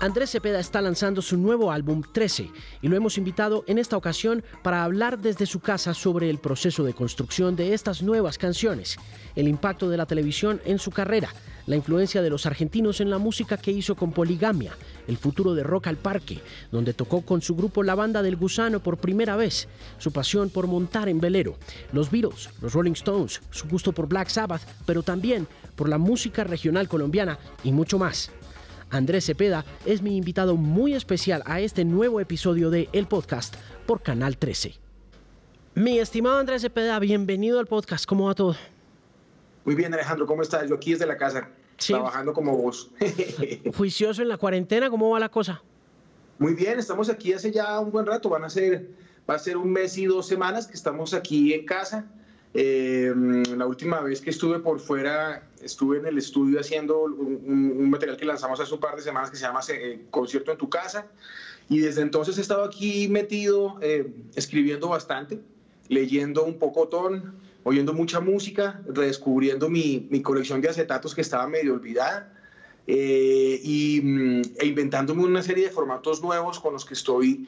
Andrés Cepeda está lanzando su nuevo álbum 13 y lo hemos invitado en esta ocasión para hablar desde su casa sobre el proceso de construcción de estas nuevas canciones, el impacto de la televisión en su carrera, la influencia de los argentinos en la música que hizo con Poligamia, el futuro de Rock al Parque, donde tocó con su grupo La Banda del Gusano por primera vez, su pasión por montar en velero, los Beatles, los Rolling Stones, su gusto por Black Sabbath, pero también por la música regional colombiana y mucho más. Andrés Cepeda es mi invitado muy especial a este nuevo episodio de El Podcast por Canal 13. Mi estimado Andrés Cepeda, bienvenido al podcast. ¿Cómo va todo? Muy bien, Alejandro, ¿cómo estás? Yo aquí desde la casa, trabajando como vos. Juicioso en la cuarentena, ¿cómo va la cosa? Muy bien, estamos aquí hace ya un buen rato, van a ser, va a ser un mes y dos semanas que estamos aquí en casa. Eh, la última vez que estuve por fuera, estuve en el estudio haciendo un, material que lanzamos hace un par de semanas que se llama eh, Concierto en tu casa. Y desde entonces he estado aquí metido, eh, escribiendo bastante, leyendo un poco ton, oyendo mucha música, redescubriendo mi, mi colección de acetatos que estaba medio olvidada. y, mm, e inventándome una serie de formatos nuevos con los que estoy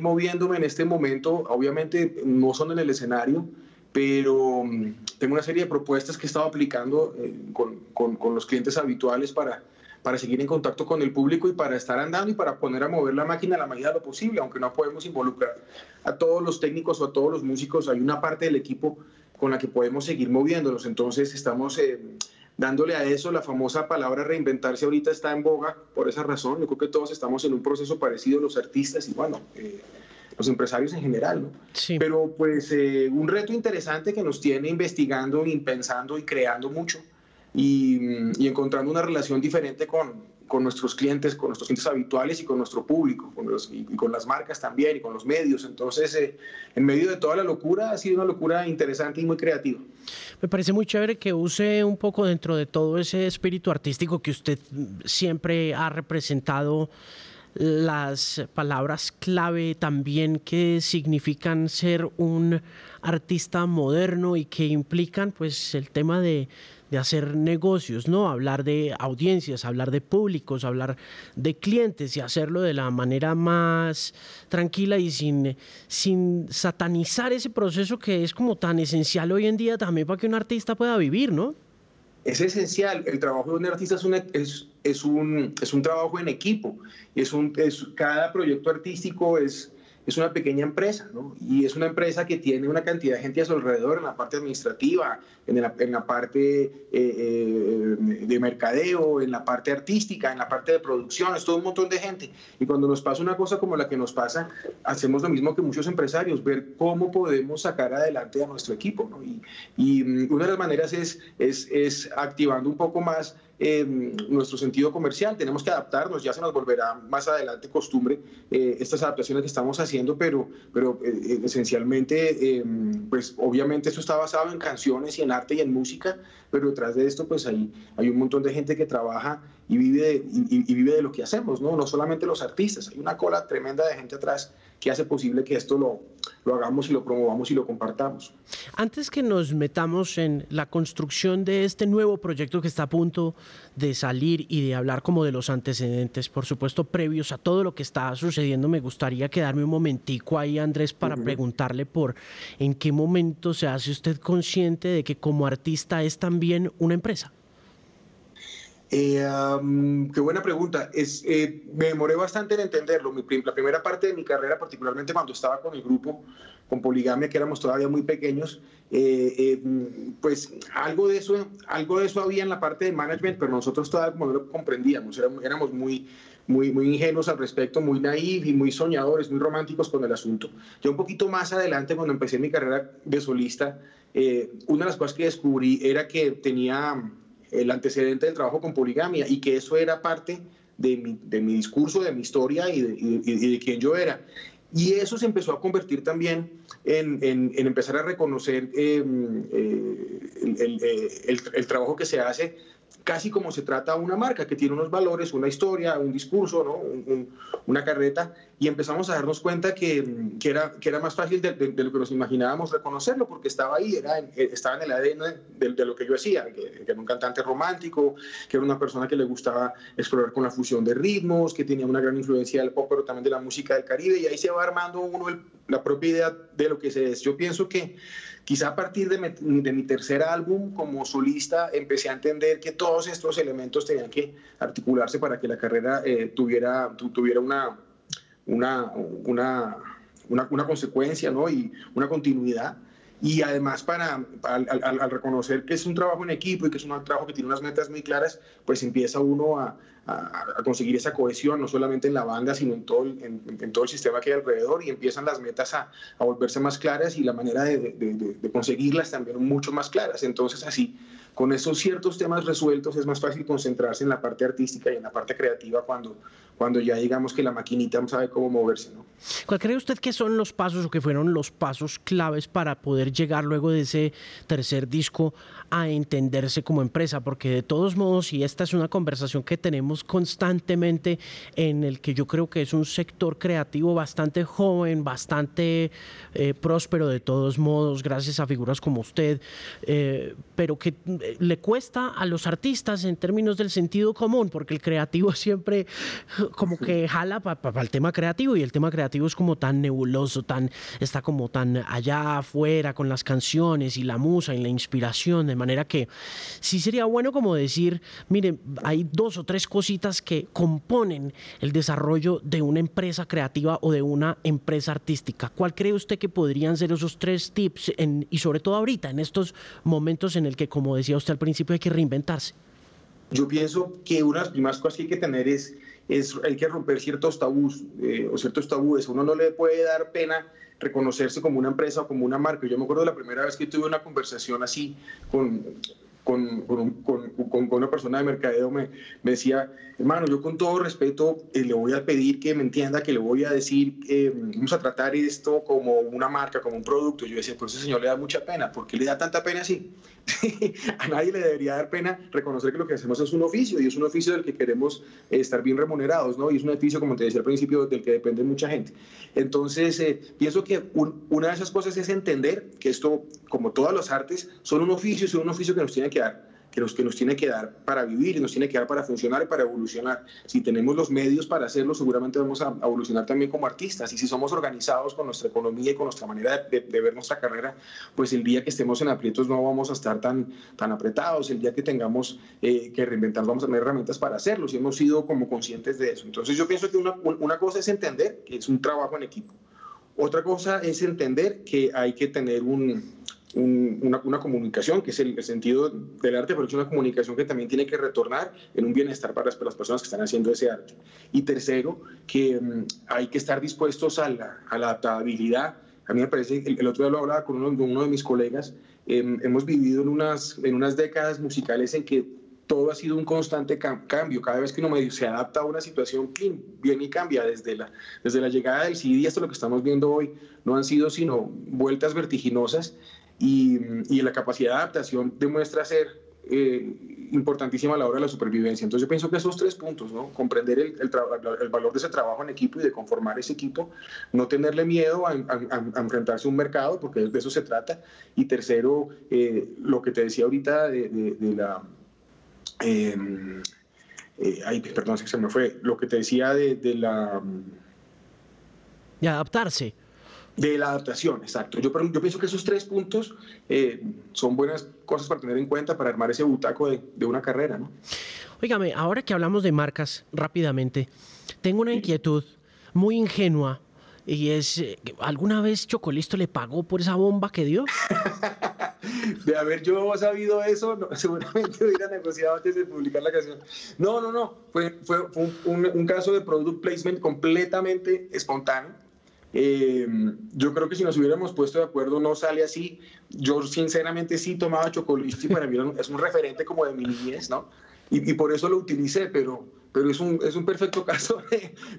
moviéndome en este momento. Obviamente no son en el escenario, pero mm, tengo una serie de propuestas que he estado aplicando eh, con, con, los clientes habituales para, para seguir en contacto con el público y para estar andando y para poner a mover la máquina a la medida de lo posible, aunque no podemos involucrar a todos los técnicos o a todos los músicos, hay una parte del equipo con la que podemos seguir moviéndonos, entonces estamos... Eh, dándole a eso la famosa palabra reinventarse ahorita está en boga por esa razón. Yo creo que todos estamos en un proceso parecido, los artistas y bueno, eh, los empresarios en general, ¿no? Sí. Pero pues eh, un reto interesante que nos tiene investigando y pensando y creando mucho y, y encontrando una relación diferente con, con, nuestros clientes, con nuestros clientes habituales y con nuestro público, con los, y, con las marcas también y con los medios. Entonces, eh, en medio de toda la locura, ha sido una locura interesante y muy creativa. Me parece muy chévere que use un poco dentro de todo ese espíritu artístico que usted siempre ha representado las palabras clave también que significan ser un artista moderno y que implican pues el tema de, hacer negocios, ¿no? Hablar de audiencias, hablar de públicos, hablar de clientes y hacerlo de la manera más tranquila y sin, sin satanizar ese proceso que es como tan esencial hoy en día también para que un artista pueda vivir, ¿no? es esencial. El trabajo de un artista es, es, es, un, es un trabajo en equipo. Es un, es, cada proyecto artístico es, es una pequeña empresa, ¿no? Y es una empresa que tiene una cantidad de gente a su alrededor en la parte administrativa, en la, en la parte eh, eh, de mercadeo, en la parte artística, en la parte de producción, es todo un montón de gente. Y cuando nos pasa una cosa como la que nos pasa, hacemos lo mismo que muchos empresarios, ver cómo podemos sacar adelante a nuestro equipo, ¿no? Y, y mm, una de las maneras es, es, es activando un poco más nuestro sentido comercial. Tenemos que adaptarnos, ya se nos volverá más adelante costumbre eh, estas adaptaciones que estamos haciendo, pero, pero eh, eh, esencialmente, pues obviamente esto está basado en canciones y en arte y en música, pero detrás de esto pues hay, hay un montón de gente que trabaja y vive, de, y, vive de lo que hacemos, ¿no? no solamente los artistas, hay una cola tremenda de gente atrás que hace posible que esto lo, lo hagamos y lo promovamos y lo compartamos. Antes que nos metamos en la construcción de este nuevo proyecto que está a punto de salir y de hablar como de los antecedentes, por supuesto, previos a todo lo que está sucediendo, me gustaría quedarme un momentico ahí, Andrés, para preguntarle por en qué momento se hace usted consciente de que como artista es también una empresa. Eh, qué buena pregunta. Es, eh, me demoré bastante en entenderlo. la primera parte de mi carrera, particularmente cuando estaba con el grupo, con Poligamia, que éramos todavía muy pequeños, eh, pues algo de, eso, algo de eso había en la parte de management, pero nosotros todavía como no lo comprendíamos, éramos, éramos muy, muy, muy ingenuos al respecto, muy naif y muy soñadores, muy románticos con el asunto. Yo un poquito más adelante, cuando empecé mi carrera de solista, una de las cosas que descubrí era que tenía el antecedente del trabajo con poligamia y que eso era parte de mi, de mi discurso, de mi historia y de, y, quién yo era. Y eso se empezó a convertir también en, en, empezar a reconocer em, eh, el, eh, el, el, trabajo que se hace casi como se trata una marca que tiene unos valores, una historia, un discurso, ¿no? una carreta, y empezamos a darnos cuenta que, que, era, que era más fácil de, lo que nos imaginábamos reconocerlo, porque estaba ahí, era estaba en el ADN de, lo que yo hacía, que, era un cantante romántico, que era una persona que le gustaba explorar con la fusión de ritmos, que tenía una gran influencia del pop, pero también de la música del Caribe, y ahí se va armando uno la propia idea de lo que se es. Yo pienso que quizá a partir de mi, de mi tercer álbum como solista empecé a entender que todos estos elementos tenían que articularse para que la carrera eh, tuviera, tuviera una una, una, una, consecuencia ¿no? y una continuidad. Y además, para, al, reconocer que es un trabajo en equipo y que es un trabajo que tiene unas metas muy claras, pues empieza uno a, a, conseguir esa cohesión, no solamente en la banda, sino en todo el, en, todo el sistema que hay alrededor, y empiezan las metas a, volverse más claras y la manera de, de, de, conseguirlas también mucho más claras. Entonces, así, con esos ciertos temas resueltos, es más fácil concentrarse en la parte artística y en la parte creativa cuando, cuando ya digamos que la maquinita sabe cómo moverse. ¿no? ¿Cuál cree usted que son los pasos o que fueron los pasos claves para poder llegar luego de ese tercer disco a entenderse como empresa? Porque de todos modos, y esta es una conversación que tenemos constantemente en el que yo creo que es un sector creativo bastante joven, bastante eh, próspero de todos modos, gracias a figuras como usted, eh, pero que eh, le cuesta a los artistas en términos del sentido común, porque el creativo siempre como que jala para el tema creativo y el tema creativo es como tan nebuloso, tan, está como tan allá afuera con las canciones y la musa y la inspiración, de manera que sí sería bueno como decir, miren, hay dos o tres cositas que componen el desarrollo de una empresa creativa o de una empresa artística. ¿Cuál cree usted que podrían ser esos tres tips y sobre todo ahorita, en estos momentos en el que, como decía usted al principio, hay que reinventarse? Yo pienso que una de las primeras cosas que hay que tener es es, hay que romper ciertos tabús eh, o ciertos tabúes. Uno no le puede dar pena reconocerse como una empresa o como una marca. Yo me acuerdo la primera vez que tuve una conversación así con, con, con, con, una persona de mercadeo, me, me, decía, hermano, yo con todo respeto eh, le voy a pedir que me entienda, que le voy a decir, eh, vamos a tratar esto como una marca, como un producto. Yo decía, pues ese señor le da mucha pena. ¿Por qué le da tanta pena así? a nadie le debería dar pena reconocer que lo que hacemos es un oficio y es un oficio del que queremos estar bien remunerados, ¿no? Y es un oficio, como te decía al principio, del que depende mucha gente. Entonces, eh, pienso que una de esas cosas es entender que esto, como todas las artes, son un oficio, son un oficio que nos tiene que dar que nos, que nos tiene que dar para vivir nos tiene que dar para funcionar y para evolucionar. Si tenemos los medios para hacerlo, seguramente vamos a, evolucionar también como artistas. Y si somos organizados con nuestra economía y con nuestra manera de, ver nuestra carrera, pues el día que estemos en aprietos no vamos a estar tan, tan apretados. El día que tengamos eh, que reinventar, vamos a tener herramientas para hacerlo. Si hemos sido como conscientes de eso. Entonces yo pienso que una, una cosa es entender que es un trabajo en equipo. Otra cosa es entender que hay que tener un, una, una, comunicación, que es el, sentido del arte, pero es una comunicación que también tiene que retornar en un bienestar para las, personas que están haciendo ese arte. Y tercero, que mm, hay que estar dispuestos a la, a la adaptabilidad. A mí me parece, el, el otro día lo hablaba con uno, uno de mis colegas, em, hemos vivido en unas, en unas décadas musicales en que todo ha sido un constante cambio. Cada vez que uno se adapta a una situación, viene y cambia. Desde la, desde la llegada del CD hasta lo que estamos viendo hoy, no han sido sino vueltas vertiginosas y, la capacidad de adaptación demuestra ser eh, importantísima a la hora de la supervivencia. Entonces yo pienso que esos tres puntos, ¿no? comprender el, el, valor de ese trabajo en equipo y de conformar ese equipo, no tenerle miedo a, enfrentarse a un mercado, porque de eso se trata, y tercero, eh, lo que te decía ahorita de, de, la... Em, eh, ay, perdón, se me fue. Lo que te decía de, de la... De adaptarse. De la adaptación, exacto. Yo, yo pienso que esos tres puntos eh, son buenas cosas para tener en cuenta para armar ese butaco de, de una carrera, ¿no? Óigame, ahora que hablamos de marcas rápidamente, tengo una inquietud muy ingenua y es, eh, ¿alguna vez Chocolisto le pagó por esa bomba que dio? de haber yo sabido eso, seguramente hubiera negociado antes de publicar la canción. No, no, no, fue, fue, un, un, caso de product placement completamente espontáneo eh, yo creo que si nos hubiéramos puesto de acuerdo no sale así. Yo sinceramente sí tomaba chocolate y para mí es un referente como de mi niñez, ¿no? Y, por eso lo utilicé, pero, pero es un, es un perfecto caso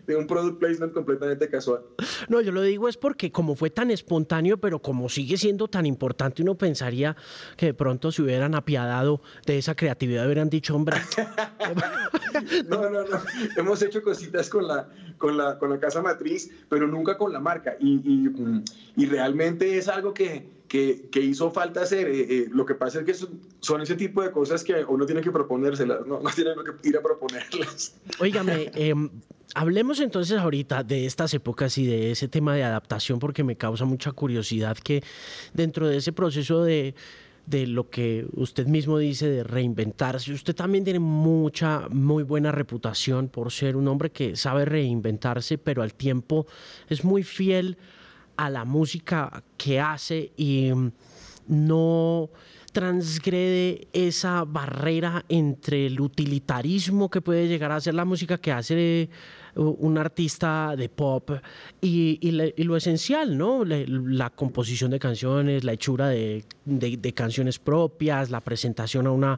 de, un product placement completamente casual. No, yo lo digo es porque como fue tan espontáneo, pero como sigue siendo tan importante, uno pensaría que de pronto se hubieran apiadado de esa creatividad, hubieran dicho, hombre. no, no, no. Hemos hecho cositas con la, con la, con la casa matriz, pero nunca con la marca. Y, y, y realmente es algo que que, hizo falta hacer. Eh, eh, lo que pasa es que son, ese tipo de cosas que uno tiene que proponérselas, no, no tiene que ir a proponerlas. Óigame, em, hablemos entonces ahorita de estas épocas y de ese tema de adaptación, porque me causa mucha curiosidad que dentro de ese proceso de de lo que usted mismo dice de reinventarse. Usted también tiene mucha, muy buena reputación por ser un hombre que sabe reinventarse, pero al tiempo es muy fiel a la música que hace y no transgrede esa barrera entre el utilitarismo que puede llegar a ser la música que hace un artista de pop y, lo esencial, ¿no? La, composición de canciones, la hechura de canciones propias, la presentación a una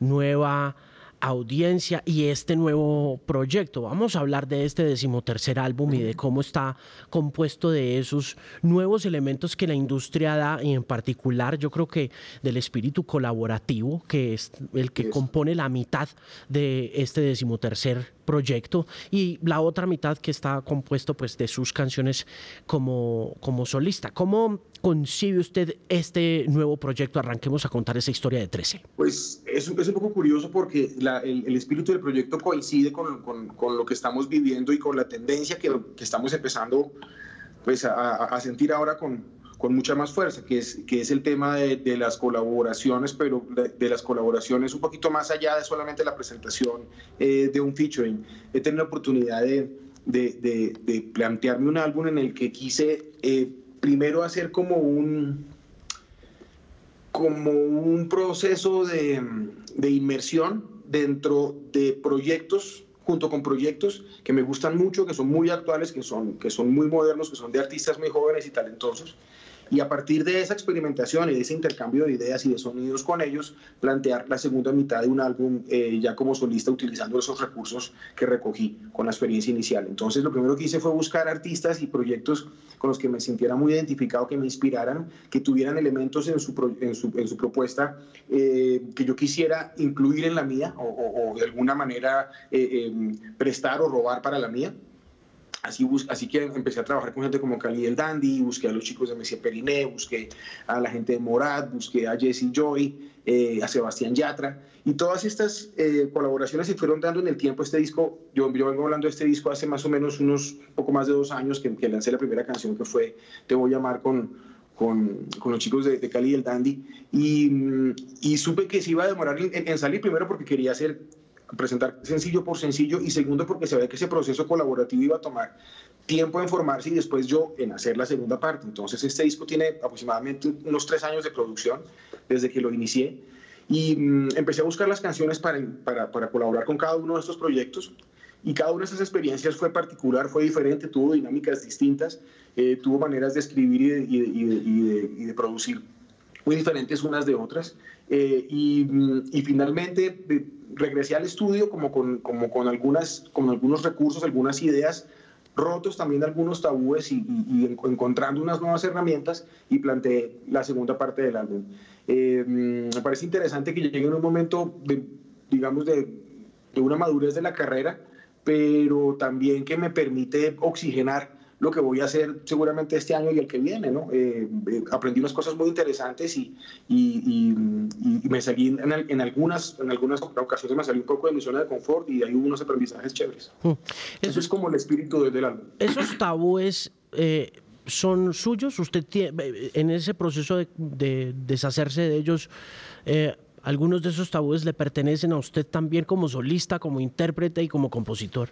nueva audiencia y este nuevo proyecto. Vamos a hablar de este decimotercer álbum y de cómo está compuesto de esos nuevos elementos que la industria da y en particular yo creo que del espíritu colaborativo que es el que compone la mitad de este decimotercer proyecto y la otra mitad que está compuesto pues de sus canciones como, como solista. ¿Cómo concibe usted este nuevo proyecto? Arranquemos a contar esa historia de 13. Pues es, un poco curioso porque el, espíritu del proyecto coincide con, con, lo que estamos viviendo y con la tendencia que, que estamos empezando pues a, a sentir ahora con, con mucha más fuerza, que es, que es el tema de, de las colaboraciones, pero de, las colaboraciones un poquito más allá de solamente la presentación eh, de un featuring. He tenido la oportunidad de, de, plantearme un álbum en el que quise eh, primero hacer como un, como un proceso de, de inmersión dentro de proyectos junto con proyectos que me gustan mucho, que son muy actuales, que son, que son muy modernos, que son de artistas muy jóvenes y talentosos, y a partir de esa experimentación y de ese intercambio de ideas y de sonidos con ellos, plantear la segunda mitad de un álbum eh, ya como solista utilizando esos recursos que recogí con la experiencia inicial. Entonces lo primero que hice fue buscar artistas y proyectos con los que me sintiera muy identificado, que me inspiraran, que tuvieran elementos en su, en su, en su propuesta eh, que yo quisiera incluir en la mía o, de alguna manera eh, em, prestar o robar para la mía. Así, así que empecé a trabajar con gente como Cali el Dandy, busqué a los chicos de Messi Periné, busqué a la gente de Morad, busqué a Jesse Joy, eh, a Sebastián Yatra, y todas estas eh, colaboraciones se fueron dando en el tiempo. Este disco, yo, yo, vengo hablando de este disco hace más o menos unos poco más de dos años que, que lancé la primera canción que fue Te voy a amar con, con, con, los chicos de, Cali y el Dandy y, y, supe que se iba a demorar en, salir primero porque quería hacer presentar sencillo por sencillo y segundo porque se ve que ese proceso colaborativo iba a tomar tiempo en formarse y después yo en hacer la segunda parte. Entonces este disco tiene aproximadamente unos tres años de producción desde que lo inicié y mm, empecé a buscar las canciones para, para, colaborar con cada uno de estos proyectos y cada una de esas experiencias fue particular, fue diferente, tuvo dinámicas distintas, eh, tuvo maneras de escribir y de producir muy diferentes unas de otras. Eh, y, mm, y, finalmente regresé al estudio como con, como con, algunas, con algunos recursos, algunas ideas rotos también algunos tabúes y, encontrando unas nuevas herramientas y planteé la segunda parte del álbum. Eh, mm, me parece interesante que llegue en un momento, de, digamos, de, de una madurez de la carrera, pero también que me permite oxigenar lo que voy a hacer seguramente este año y el que viene, ¿no? Eh, eh, aprendí unas cosas muy interesantes y, y, y, me salí en, en, algunas, en algunas ocasiones me salí un poco de mi zona de confort y hay unos aprendizajes chéveres. Mm. Eso, es como el espíritu del álbum. Esos tabúes... Eh, ¿Son suyos? ¿Usted tiene, en ese proceso de, de deshacerse de ellos, algunos de esos tabúes le pertenecen a usted también como solista, como intérprete y como compositor?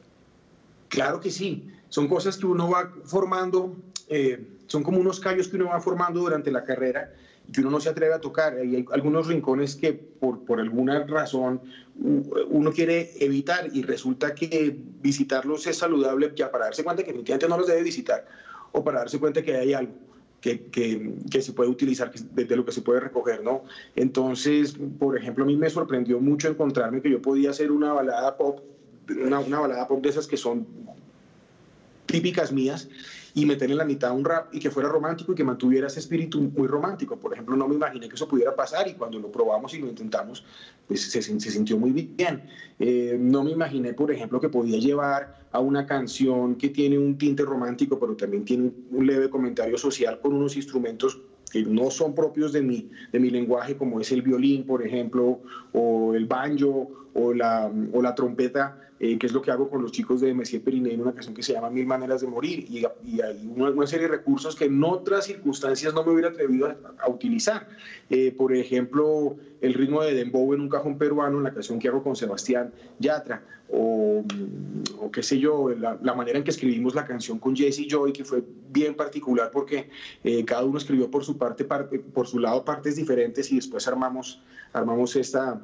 Claro que sí, son cosas que uno va formando, eh, son como unos callos que uno va formando durante la carrera y que uno no se atreve a tocar. Hay algunos rincones que por, por alguna razón uno quiere evitar y resulta que visitarlos es saludable ya para darse cuenta que no los debe visitar o para darse cuenta que hay algo. Que, que, que, se puede utilizar, de lo que se puede recoger, ¿no? Entonces, por ejemplo, a mí me sorprendió mucho encontrarme que yo podía hacer una balada pop una, una balada pop de esas que son típicas mías y meter en la mitad un rap y que fuera romántico y que mantuviera ese espíritu muy romántico. Por ejemplo, no me imaginé que eso pudiera pasar y cuando lo probamos y lo intentamos, pues se, se sintió muy bien. Eh, no me imaginé, por ejemplo, que podía llevar a una canción que tiene un tinte romántico, pero también tiene un leve comentario social con unos instrumentos que no son propios de mi, de mi lenguaje, como es el violín, por ejemplo, o el banjo, o la, o la trompeta, eh, que es lo que hago con los chicos de Messier Periné en una canción que se llama Mil Maneras de Morir, y, y hay una, serie de recursos que en otras circunstancias no me hubiera atrevido a, utilizar. Eh, por ejemplo, el ritmo de dembow en un cajón peruano, en la canción que hago con Sebastián Yatra, o, o qué sé yo, la, la, manera en que escribimos la canción con Jesse Joy, que fue bien particular porque eh, cada uno escribió por su parte, parte, por su lado partes diferentes y después armamos, armamos esta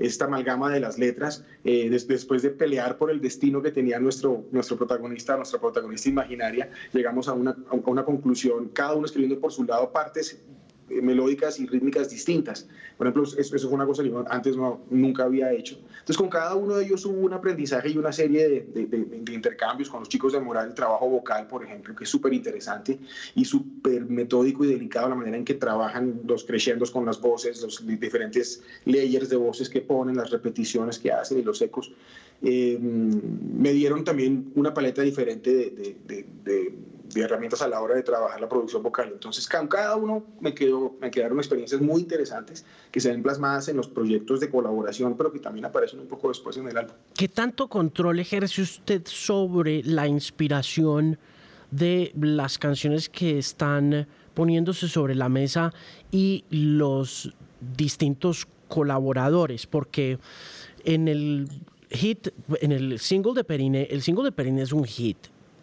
esta amalgama de las letras, eh, después de pelear por el destino que tenía nuestro, nuestro protagonista, nuestra protagonista imaginaria, llegamos a una, a una conclusión, cada uno escribiendo por su lado partes melódicas y rítmicas distintas. Por ejemplo, eso, fue una cosa que yo antes no, nunca había hecho. Entonces, con cada uno de ellos hubo un aprendizaje y una serie de, de, intercambios con los chicos de Moral, el trabajo vocal, por ejemplo, que es súper interesante y súper metódico y delicado la manera en que trabajan los crescendos con las voces, los diferentes layers de voces que ponen, las repeticiones que hacen y los ecos. Eh, me dieron también una paleta diferente de de herramientas a la hora de trabajar la producción vocal. Entonces, cada uno me, quedó, me quedaron experiencias muy interesantes que se ven plasmadas en los proyectos de colaboración, pero que también aparecen un poco después en el álbum. ¿Qué tanto control ejerce usted sobre la inspiración de las canciones que están poniéndose sobre la mesa y los distintos colaboradores? Porque en el hit, en el single de Perine, el single de Perine es un hit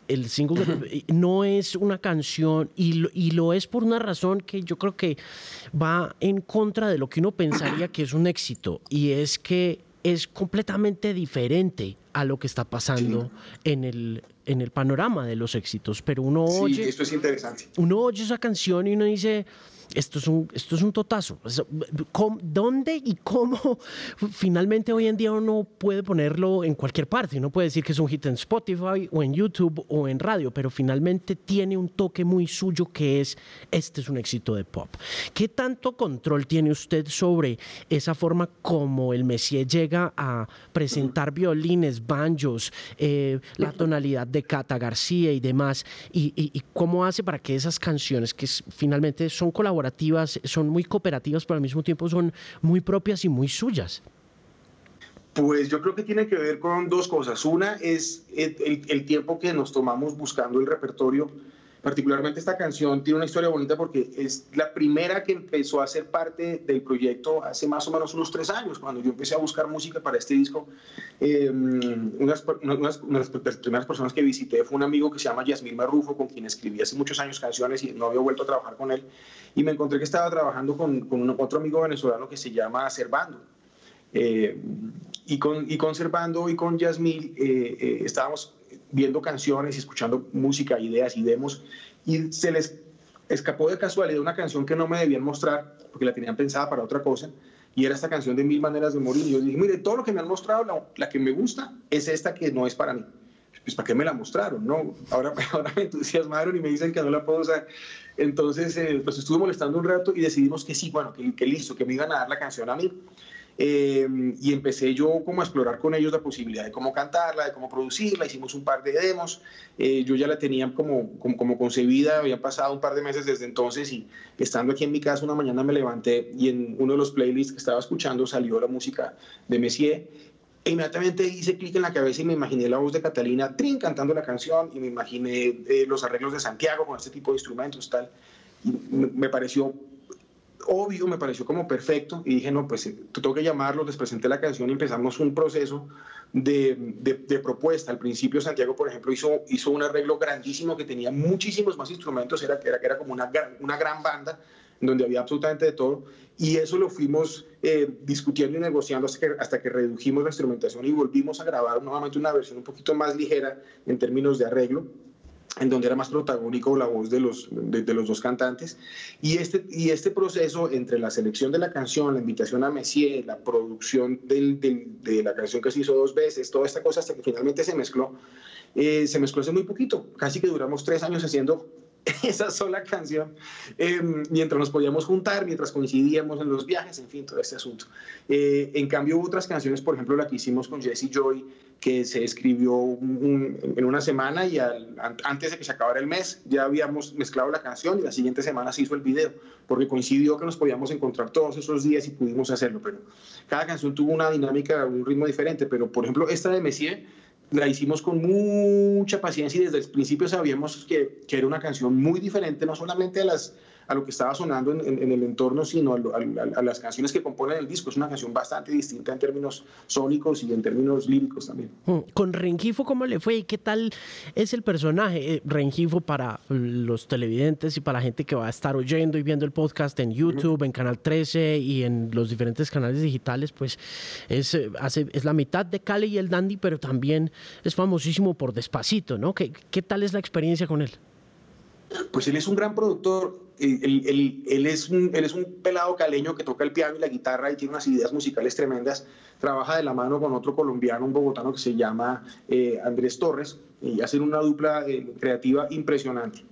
el single no es una canción y lo, y lo, es por una razón que yo creo que va en contra de lo que uno pensaría que es un éxito y es que es completamente diferente a lo que está pasando en, el, en el panorama de los éxitos. Pero uno oye... esto es interesante. Uno oye esa canción y uno dice esto es un, esto es un totazo. ¿Dónde y cómo finalmente hoy en día uno puede ponerlo en cualquier parte? Uno puede decir que es un hit en Spotify o en YouTube o en radio, pero finalmente tiene un toque muy suyo que es, este es un éxito de pop. ¿Qué tanto control tiene usted sobre esa forma como el Messier llega a presentar violines, banjos, eh, la tonalidad de Cata García y demás? Y, y, cómo hace para que esas canciones que finalmente son colaborativas son muy cooperativas, pero al mismo tiempo son muy propias y muy suyas. Pues yo creo que tiene que ver con dos cosas. Una es el tiempo que nos tomamos buscando el repertorio Particularmente esta canción tiene una historia bonita porque es la primera que empezó a ser parte del proyecto hace más o menos unos tres años, cuando yo empecé a buscar música para este disco. Eh, unas, unas, unas, de las primeras personas que visité fue un amigo que se llama Yasmil Marrufo, con quien escribí hace muchos años canciones y no había vuelto a trabajar con él. Y me encontré que estaba trabajando con, con otro amigo venezolano que se llama Servando. Eh, y, con, y con Servando y con Yasmil eh, estábamos viendo canciones y escuchando música, ideas y demos, y se les escapó de casualidad una canción que no me debían mostrar porque la tenían pensada para otra cosa, y era esta canción de Mil Maneras de Morir. Y yo dije, mire, todo lo que me han mostrado, la, que me gusta es esta que no es para mí. Pues, ¿para qué me la mostraron? No, ahora, ahora me entusiasmaron y me dicen que no la puedo usar. Entonces, eh, pues estuve molestando un rato y decidimos que sí, bueno, que, que listo, que me iban a dar la canción a mí. Em, y empecé yo como a explorar con ellos la posibilidad de cómo cantarla, de cómo producirla, hicimos un par de demos, eh, yo ya la tenía como, como, concebida, había pasado un par de meses desde entonces y estando aquí en mi casa una mañana me levanté y en uno de los playlists que estaba escuchando salió la música de Messier e inmediatamente hice clic en la cabeza y me imaginé la voz de Catalina Trin cantando la canción y me imaginé eh, los arreglos de Santiago con este tipo de instrumentos tal. Y me pareció obvio, me pareció como perfecto y dije, no, pues eh, tengo que llamarlo, les presenté la canción y empezamos un proceso de, de, propuesta. Al principio Santiago, por ejemplo, hizo, hizo un arreglo grandísimo que tenía muchísimos más instrumentos, era, era, era como una, una gran banda donde había absolutamente de todo y eso lo fuimos eh, discutiendo y negociando hasta que, hasta que redujimos la instrumentación y volvimos a grabar nuevamente una versión un poquito más ligera en términos de arreglo en donde era más protagónico la voz de los, de, los dos cantantes. Y este, y este proceso entre la selección de la canción, la invitación a Messier, la producción de la canción que se hizo dos veces, toda esta cosa hasta que finalmente se mezcló, eh, se mezcló hace muy poquito. Casi que duramos tres años haciendo esa sola canción, eh, mientras nos podíamos juntar, mientras coincidíamos en los viajes, en fin, todo este asunto. Eh, en cambio, otras canciones, por ejemplo, la que hicimos con Jesse Joy, que se escribió en una semana y antes de que se acabara el mes ya habíamos mezclado la canción y la siguiente semana se hizo el video, porque coincidió que nos podíamos encontrar todos esos días y pudimos hacerlo, pero cada canción tuvo una dinámica, un ritmo diferente, pero por ejemplo esta de Messier la hicimos con mucha paciencia y desde el principio sabíamos que, que, era una canción muy diferente, no solamente a, las, a lo que estaba sonando en, en, el entorno, sino a, a, las canciones que componen el disco. Es una canción bastante distinta en términos sónicos y en términos líricos también. Mm, con Rengifo, ¿cómo le fue y qué tal es el personaje? Eh, Rengifo para los televidentes y para la gente que va a estar oyendo y viendo el podcast en YouTube, en Canal 13 y en los diferentes canales digitales, pues es, eh, hace, es la mitad de Cali y el Dandy, pero también es famosísimo por Despacito, ¿no? ¿Qué, qué tal es la experiencia con él? Pues él es un gran productor. Él, es un pelado caleño que toca el piano y la guitarra y tiene unas ideas musicales tremendas. Trabaja de la mano con otro colombiano, un bogotano que se llama eh, Andrés Torres y hacen una dupla eh, creativa impresionante.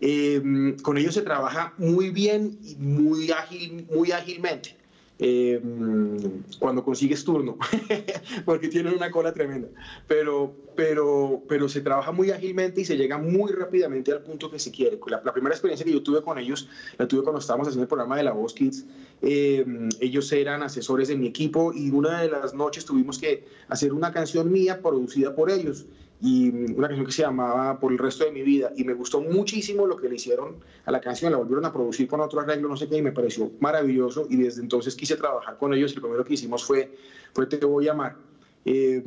Eh, con ellos se trabaja muy bien y muy, ágil, muy ágilmente. Eh, cuando consigues turno, porque tienen una cola tremenda. Pero, pero, pero se trabaja muy ágilmente y se llega muy rápidamente al punto que se quiere. La, primera experiencia que yo tuve con ellos, la tuve cuando estábamos haciendo el programa de La Voz Kids. Eh, ellos eran asesores de mi equipo y una de las noches tuvimos que hacer una canción mía producida por ellos y una canción que se llamaba Por el resto de mi vida y me gustó muchísimo lo que le hicieron a la canción, la volvieron a producir con otro arreglo, no sé qué, y me pareció maravilloso y desde entonces quise trabajar con ellos y lo primero que hicimos fue, fue Te voy a amar. Eh,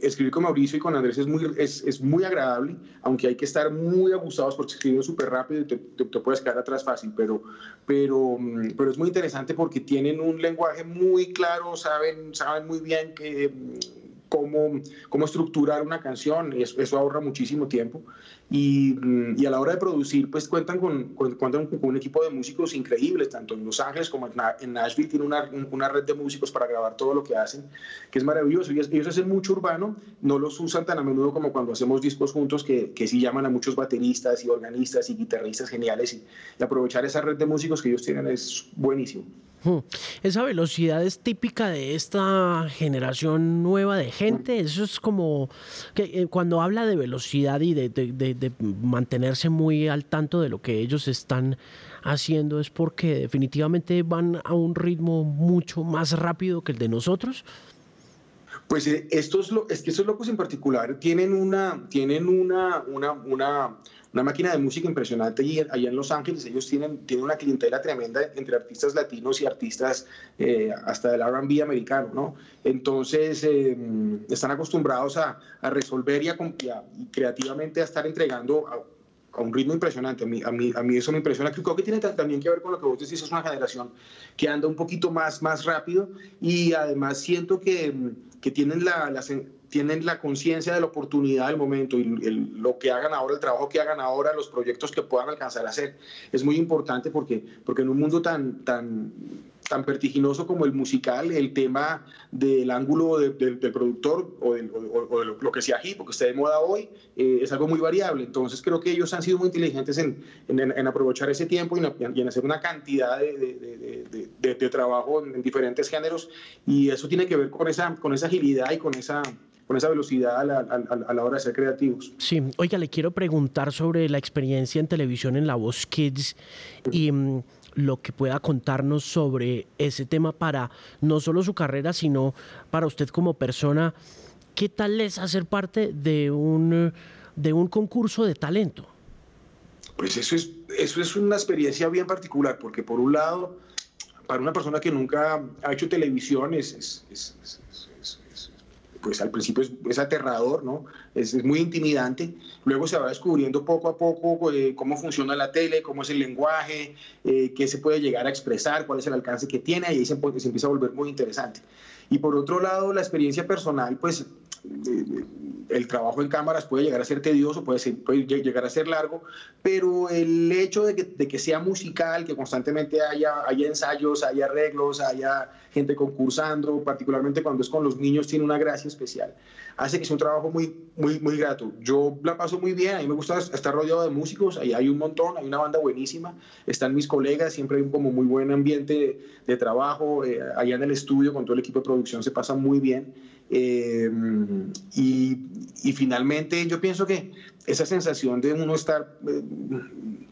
escribir con Mauricio y con Andrés es muy, es, es, muy agradable, aunque hay que estar muy abusados porque escriben súper rápido y te, te, te, puedes quedar atrás fácil, pero, pero, pero es muy interesante porque tienen un lenguaje muy claro, saben, saben muy bien que cómo, cómo estructurar una canción, eso, ahorra muchísimo tiempo. Y, y, a la hora de producir, pues cuentan con, con, cuentan con un equipo de músicos increíbles, tanto en Los Ángeles como en Nashville, tiene una, una, red de músicos para grabar todo lo que hacen, que es maravilloso. Y ellos hacen mucho urbano, no los usan tan a menudo como cuando hacemos discos juntos, que, que sí llaman a muchos bateristas y organistas y guitarristas geniales. Y, y aprovechar esa red de músicos que ellos tienen es buenísimo. Hmm. Esa velocidad es típica de esta generación nueva de gente. Eso es como que eh, cuando habla de velocidad y de, de, de, de, mantenerse muy al tanto de lo que ellos están haciendo, es porque definitivamente van a un ritmo mucho más rápido que el de nosotros. Pues eh, estos, es que estos locos en particular tienen una, tienen una, una, una una máquina de música impresionante allí, allá en Los Ángeles. Ellos tienen, tienen una clientela tremenda entre artistas latinos y artistas eh, hasta del RB americano, ¿no? Entonces, eh, están acostumbrados a, a resolver y, a, y, creativamente a estar entregando a, a, un ritmo impresionante. A mí, a, mí, a mí eso me impresiona. Creo que tiene también que ver con lo que vos decís, es una generación que anda un poquito más, más rápido y además siento que, que tienen la, la tienen la conciencia de la oportunidad del momento y el, lo que hagan ahora, el trabajo que hagan ahora, los proyectos que puedan alcanzar a hacer. Es muy importante porque, porque en un mundo tan, tan, tan vertiginoso como el musical, el tema del ángulo de, de, del productor o, del, o, o de lo, lo, que sea aquí, porque está de moda hoy, eh, es algo muy variable. Entonces creo que ellos han sido muy inteligentes en, en, en aprovechar ese tiempo y en, y en, hacer una cantidad de trabajo en, diferentes géneros y eso tiene que ver con esa, con esa agilidad y con esa con esa velocidad a la, a, a la, hora de ser creativos. Sí, oiga, le quiero preguntar sobre la experiencia en televisión en La Voz Kids y um, lo que pueda contarnos sobre ese tema para no solo su carrera, sino para usted como persona. ¿Qué tal es hacer parte de un, de un concurso de talento? Pues eso es, eso es una experiencia bien particular, porque por un lado, para una persona que nunca ha hecho televisión, es, es, es pues al principio es, aterrador, ¿no? Es, es, muy intimidante. Luego se va descubriendo poco a poco eh, cómo funciona la tele, cómo es el lenguaje, eh, qué se puede llegar a expresar, cuál es el alcance que tiene, y ahí se, se, empieza a volver muy interesante. Y por otro lado, la experiencia personal, pues el trabajo en cámaras puede llegar a ser tedioso, puede, puede llegar a ser largo, pero el hecho de que, sea musical, que constantemente haya, haya ensayos, haya arreglos, haya gente concursando, particularmente cuando es con los niños, tiene una gracia especial. Hace que sea un trabajo muy, muy, muy grato. Yo la paso muy bien, a mí me gusta estar rodeado de músicos, ahí hay un montón, hay una banda buenísima, están mis colegas, siempre hay un como muy buen ambiente de, trabajo, eh, allá en el estudio con todo el equipo de producción se pasa muy bien. Y, y, finalmente yo pienso que esa sensación de uno estar eh,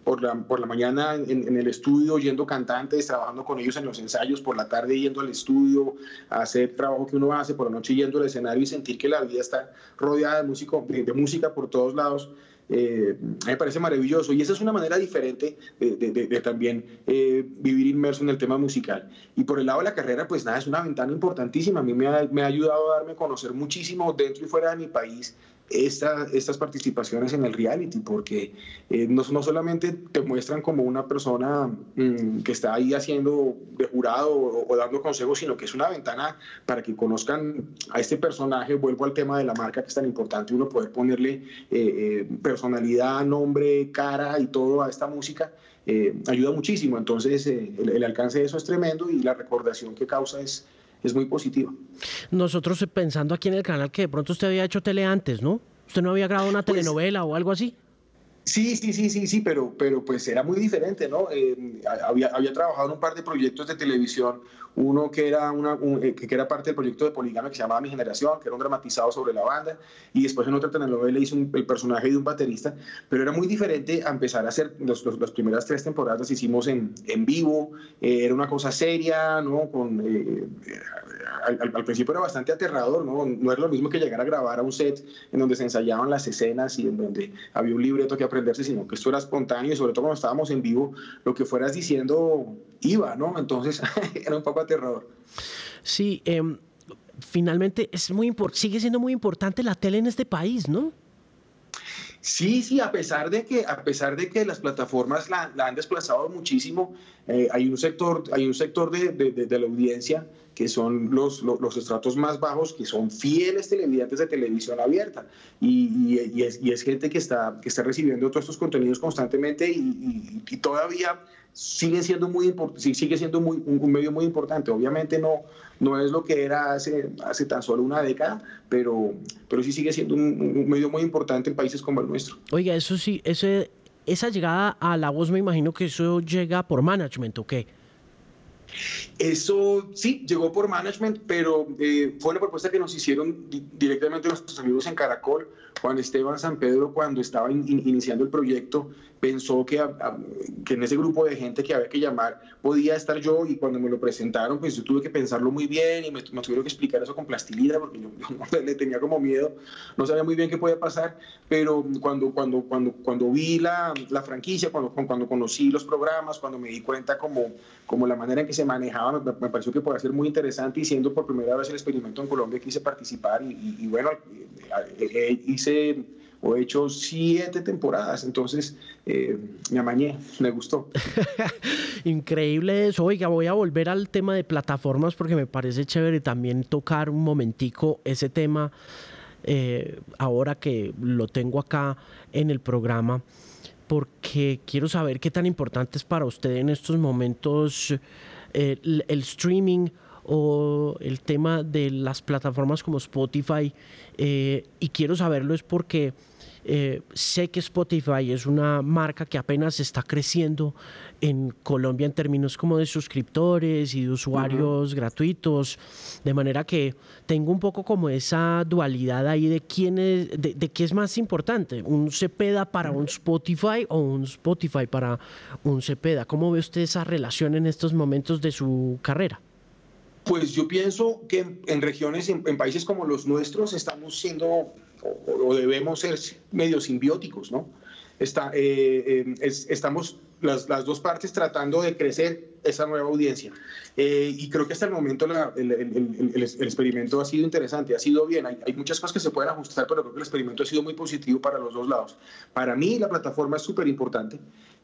por, la, por la mañana en, el estudio oyendo cantantes, trabajando con ellos en los ensayos, por la tarde yendo al estudio a hacer trabajo que uno hace, por la noche yendo al escenario y sentir que la vida está rodeada de, músico, de música por todos lados, eh, me parece maravilloso y esa es una manera diferente de, también eh, vivir inmerso en el tema musical. Y por el lado de la carrera, pues nada, es una ventana importantísima. A mí me ha, me ha ayudado a darme a conocer muchísimo dentro y fuera de mi país estas participaciones en el reality, porque eh, no, no, solamente te muestran como una persona mm, que está ahí haciendo de jurado o, dando consejos, sino que es una ventana para que conozcan a este personaje. Vuelvo al tema de la marca, que es tan importante uno poder ponerle eh, eh, personalidad, nombre, cara y todo a esta música. ayuda muchísimo, entonces el, el alcance de eso es tremendo y la recordación que causa es, es muy positiva. Nosotros pensando aquí en el canal que de pronto usted había hecho tele antes, ¿no? ¿Usted no había grabado una pues telenovela o algo así? Sí, sí, sí, sí, sí, pero, pero pues era muy diferente, ¿no? Eh, había, había trabajado en un par de proyectos de televisión, uno que era, una, eh, que era parte del proyecto de Poligamia que se llamaba Mi Generación, que era un dramatizado sobre la banda, y después en otra telenovela hizo el personaje de un baterista, pero era muy diferente a empezar a hacer, los, las primeras tres temporadas hicimos en, en vivo, eh, era una cosa seria, ¿no? Con, al, principio era bastante aterrador, ¿no? No era lo mismo que llegar a grabar a un set en donde se ensayaban las escenas y en donde había un libreto que aprenderse, sino que esto era espontáneo y sobre todo cuando estábamos en vivo, lo que fueras diciendo iba, ¿no? Entonces era un poco aterrador. Sí, em, finalmente es muy sigue siendo muy importante la tele en este país, ¿no? Sí, sí, a pesar de que, a pesar de que las plataformas la, han desplazado muchísimo, eh, hay un sector, hay un sector de, de, la audiencia que son los, los, estratos más bajos, que son fieles televidentes de televisión abierta. Y, y, es, y es, gente que está, que está recibiendo todos estos contenidos constantemente y, y todavía sigue siendo muy sigue siendo muy, un, medio muy importante. Obviamente no, no es lo que era hace, hace tan solo una década, pero, pero sí sigue siendo un, medio muy importante en países como el nuestro. Oiga, eso sí, ese, esa llegada a la voz me imagino que eso llega por management, ¿o qué? Eso sí, llegó por management, pero eh, fue una propuesta que nos hicieron directamente nuestros amigos en Caracol. Juan Esteban San Pedro, cuando estaba iniciando el proyecto, pensó que, que, en ese grupo de gente que había que llamar podía estar yo y cuando me lo presentaron, pues yo tuve que pensarlo muy bien y me, tuvieron que explicar eso con plastilina porque yo, le tenía como miedo, no sabía muy bien qué podía pasar, pero cuando, cuando, cuando, cuando vi la, la franquicia, cuando, cuando conocí los programas, cuando me di cuenta como, como la manera en que se manejaba, me, pareció que podía ser muy interesante y siendo por primera vez el experimento en Colombia quise participar y, y bueno, eh, eh, o he hecho siete temporadas, entonces eh, me amañé, me gustó. Increíble eso. Oiga, voy a volver al tema de plataformas porque me parece chévere también tocar un momentico ese tema eh, ahora que lo tengo acá en el programa porque quiero saber qué tan importante es para usted en estos momentos eh, el, streaming o el tema de las plataformas como Spotify y quiero saberlo es porque eh, sé que Spotify es una marca que apenas está creciendo en Colombia en términos como de suscriptores y de usuarios gratuitos, de manera que tengo un poco como esa dualidad ahí de quién es, de, qué es más importante, un Cepeda para un Spotify o un Spotify para un Cepeda. ¿Cómo ve usted esa relación en estos momentos de su carrera? Pues yo pienso que en, regiones, en, países como los nuestros, estamos siendo o, debemos ser medio simbióticos, ¿no? Está, eh, eh, estamos las, las, dos partes tratando de crecer esa nueva audiencia. Eh, y creo que hasta el momento el, el, el, experimento ha sido interesante, ha sido bien. Hay, hay, muchas cosas que se pueden ajustar, pero creo que el experimento ha sido muy positivo para los dos lados. Para mí la plataforma es súper importante.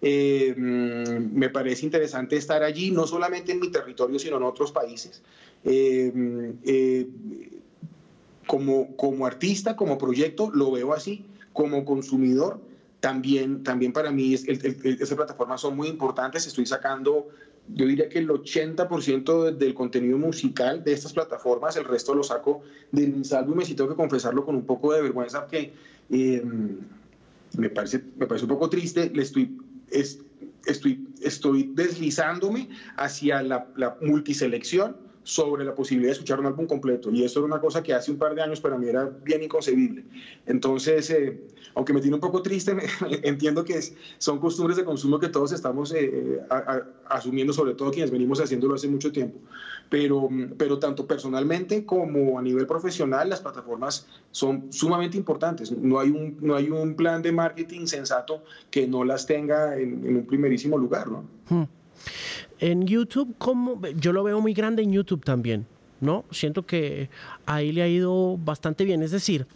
Mm, me parece interesante estar allí, no solamente en mi territorio, sino en otros países como, como artista, como proyecto, lo veo así, como consumidor, también, también para mí es, esas plataformas son muy importantes. Estoy sacando, yo diría que el 80% del contenido musical de estas plataformas, el resto lo saco de mis álbumes y tengo que confesarlo con un poco de vergüenza porque em, me, parece, me parece un poco triste. Le estoy, estoy, estoy deslizándome hacia la, la multiselección sobre la posibilidad de escuchar un álbum completo. Y esto era una cosa que hace un par de años para mí era bien inconcebible. Entonces, eh, aunque me tiene un poco triste, entiendo que son costumbres de consumo que todos estamos eh, asumiendo, sobre todo quienes venimos haciéndolo hace mucho tiempo. Pero, pero tanto personalmente como a nivel profesional, las plataformas son sumamente importantes. No hay un, no hay un plan de marketing sensato que no las tenga en, un primerísimo lugar. ¿no? Hmm. En YouTube, como yo lo veo muy grande en YouTube también. ¿no? Siento que ahí le ha ido bastante bien. Es decir,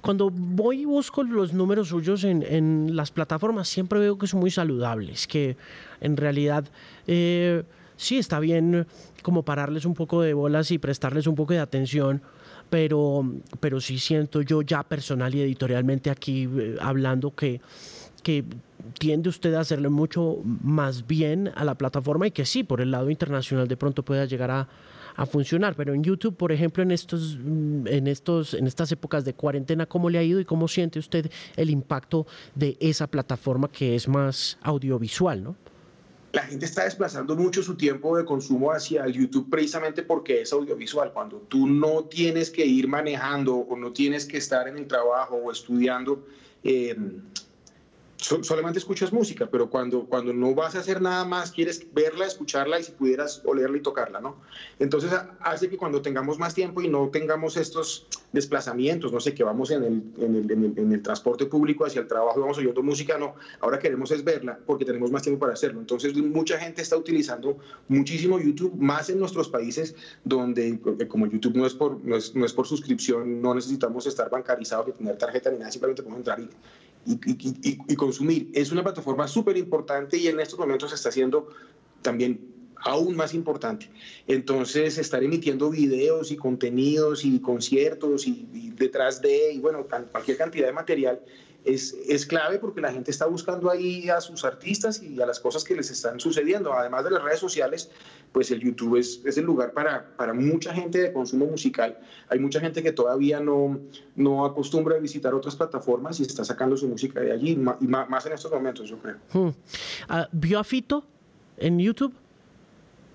cuando voy y busco los números suyos en, las plataformas, siempre veo que son muy saludables, que en realidad eh, sí está bien como pararles un poco de bolas y prestarles un poco de atención. Pero, pero sí siento yo ya personal y editorialmente aquí eh, hablando que que tiende usted a hacerle mucho más bien a la plataforma y que sí, por el lado internacional de pronto pueda llegar a, funcionar. Pero en YouTube, por ejemplo, en estos, en estos, en estas épocas de cuarentena, ¿cómo le ha ido y cómo siente usted el impacto de esa plataforma que es más audiovisual, no? La gente está desplazando mucho su tiempo de consumo hacia el YouTube precisamente porque es audiovisual. Cuando tú no tienes que ir manejando o no tienes que estar en el trabajo o estudiando, eh, solamente escuchas música, pero cuando, cuando no vas a hacer nada más, quieres verla, escucharla y si pudieras olerla y tocarla, ¿no? Entonces hace que cuando tengamos más tiempo y no tengamos estos desplazamientos, no sé, que vamos en el, en el, en el, transporte público hacia el trabajo y vamos oyendo música, no, ahora queremos es verla porque tenemos más tiempo para hacerlo. Entonces mucha gente está utilizando muchísimo YouTube, más en nuestros países donde como YouTube no es por, no es, no es por suscripción, no necesitamos estar bancarizados, que tener tarjeta ni nada, simplemente podemos entrar y, y, consumir. Es una plataforma súper importante y en estos momentos se está haciendo también aún más importante. Entonces, estar emitiendo videos y contenidos y conciertos y, detrás de, bueno, cualquier cantidad de material es, es, clave porque la gente está buscando ahí a sus artistas y a las cosas que les están sucediendo. Además de las redes sociales, pues el YouTube es, es el lugar para, para, mucha gente de consumo musical. Hay mucha gente que todavía no, no acostumbra a visitar otras plataformas y está sacando su música de allí, y más, en estos momentos, yo creo. Hmm. Ah, ¿Vio a Fito en YouTube?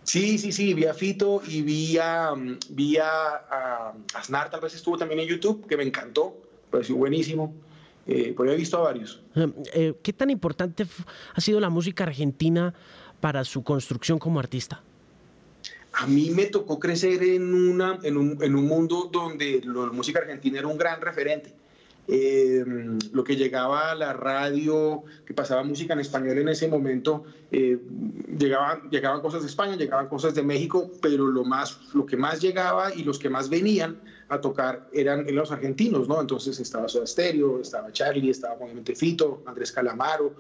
Sí, sí, sí, vi a Fito y vi a, vi a, Aznar, tal vez estuvo también en YouTube, que me encantó, pareció buenísimo. Eh, pues he visto a varios. Eh, ¿Qué tan importante ha sido la música argentina para su construcción como artista? A mí me tocó crecer en, una, en, un, en un mundo donde la música argentina era un gran referente. Em, lo que llegaba a la radio, que pasaba música en español en ese momento, eh, llegaban, llegaban cosas de España, llegaban cosas de México, pero lo, más, lo que más llegaba y los que más venían a tocar eran, los argentinos, ¿no? Entonces estaba Soda Stereo, estaba Charlie, estaba obviamente Fito, Andrés Calamaro,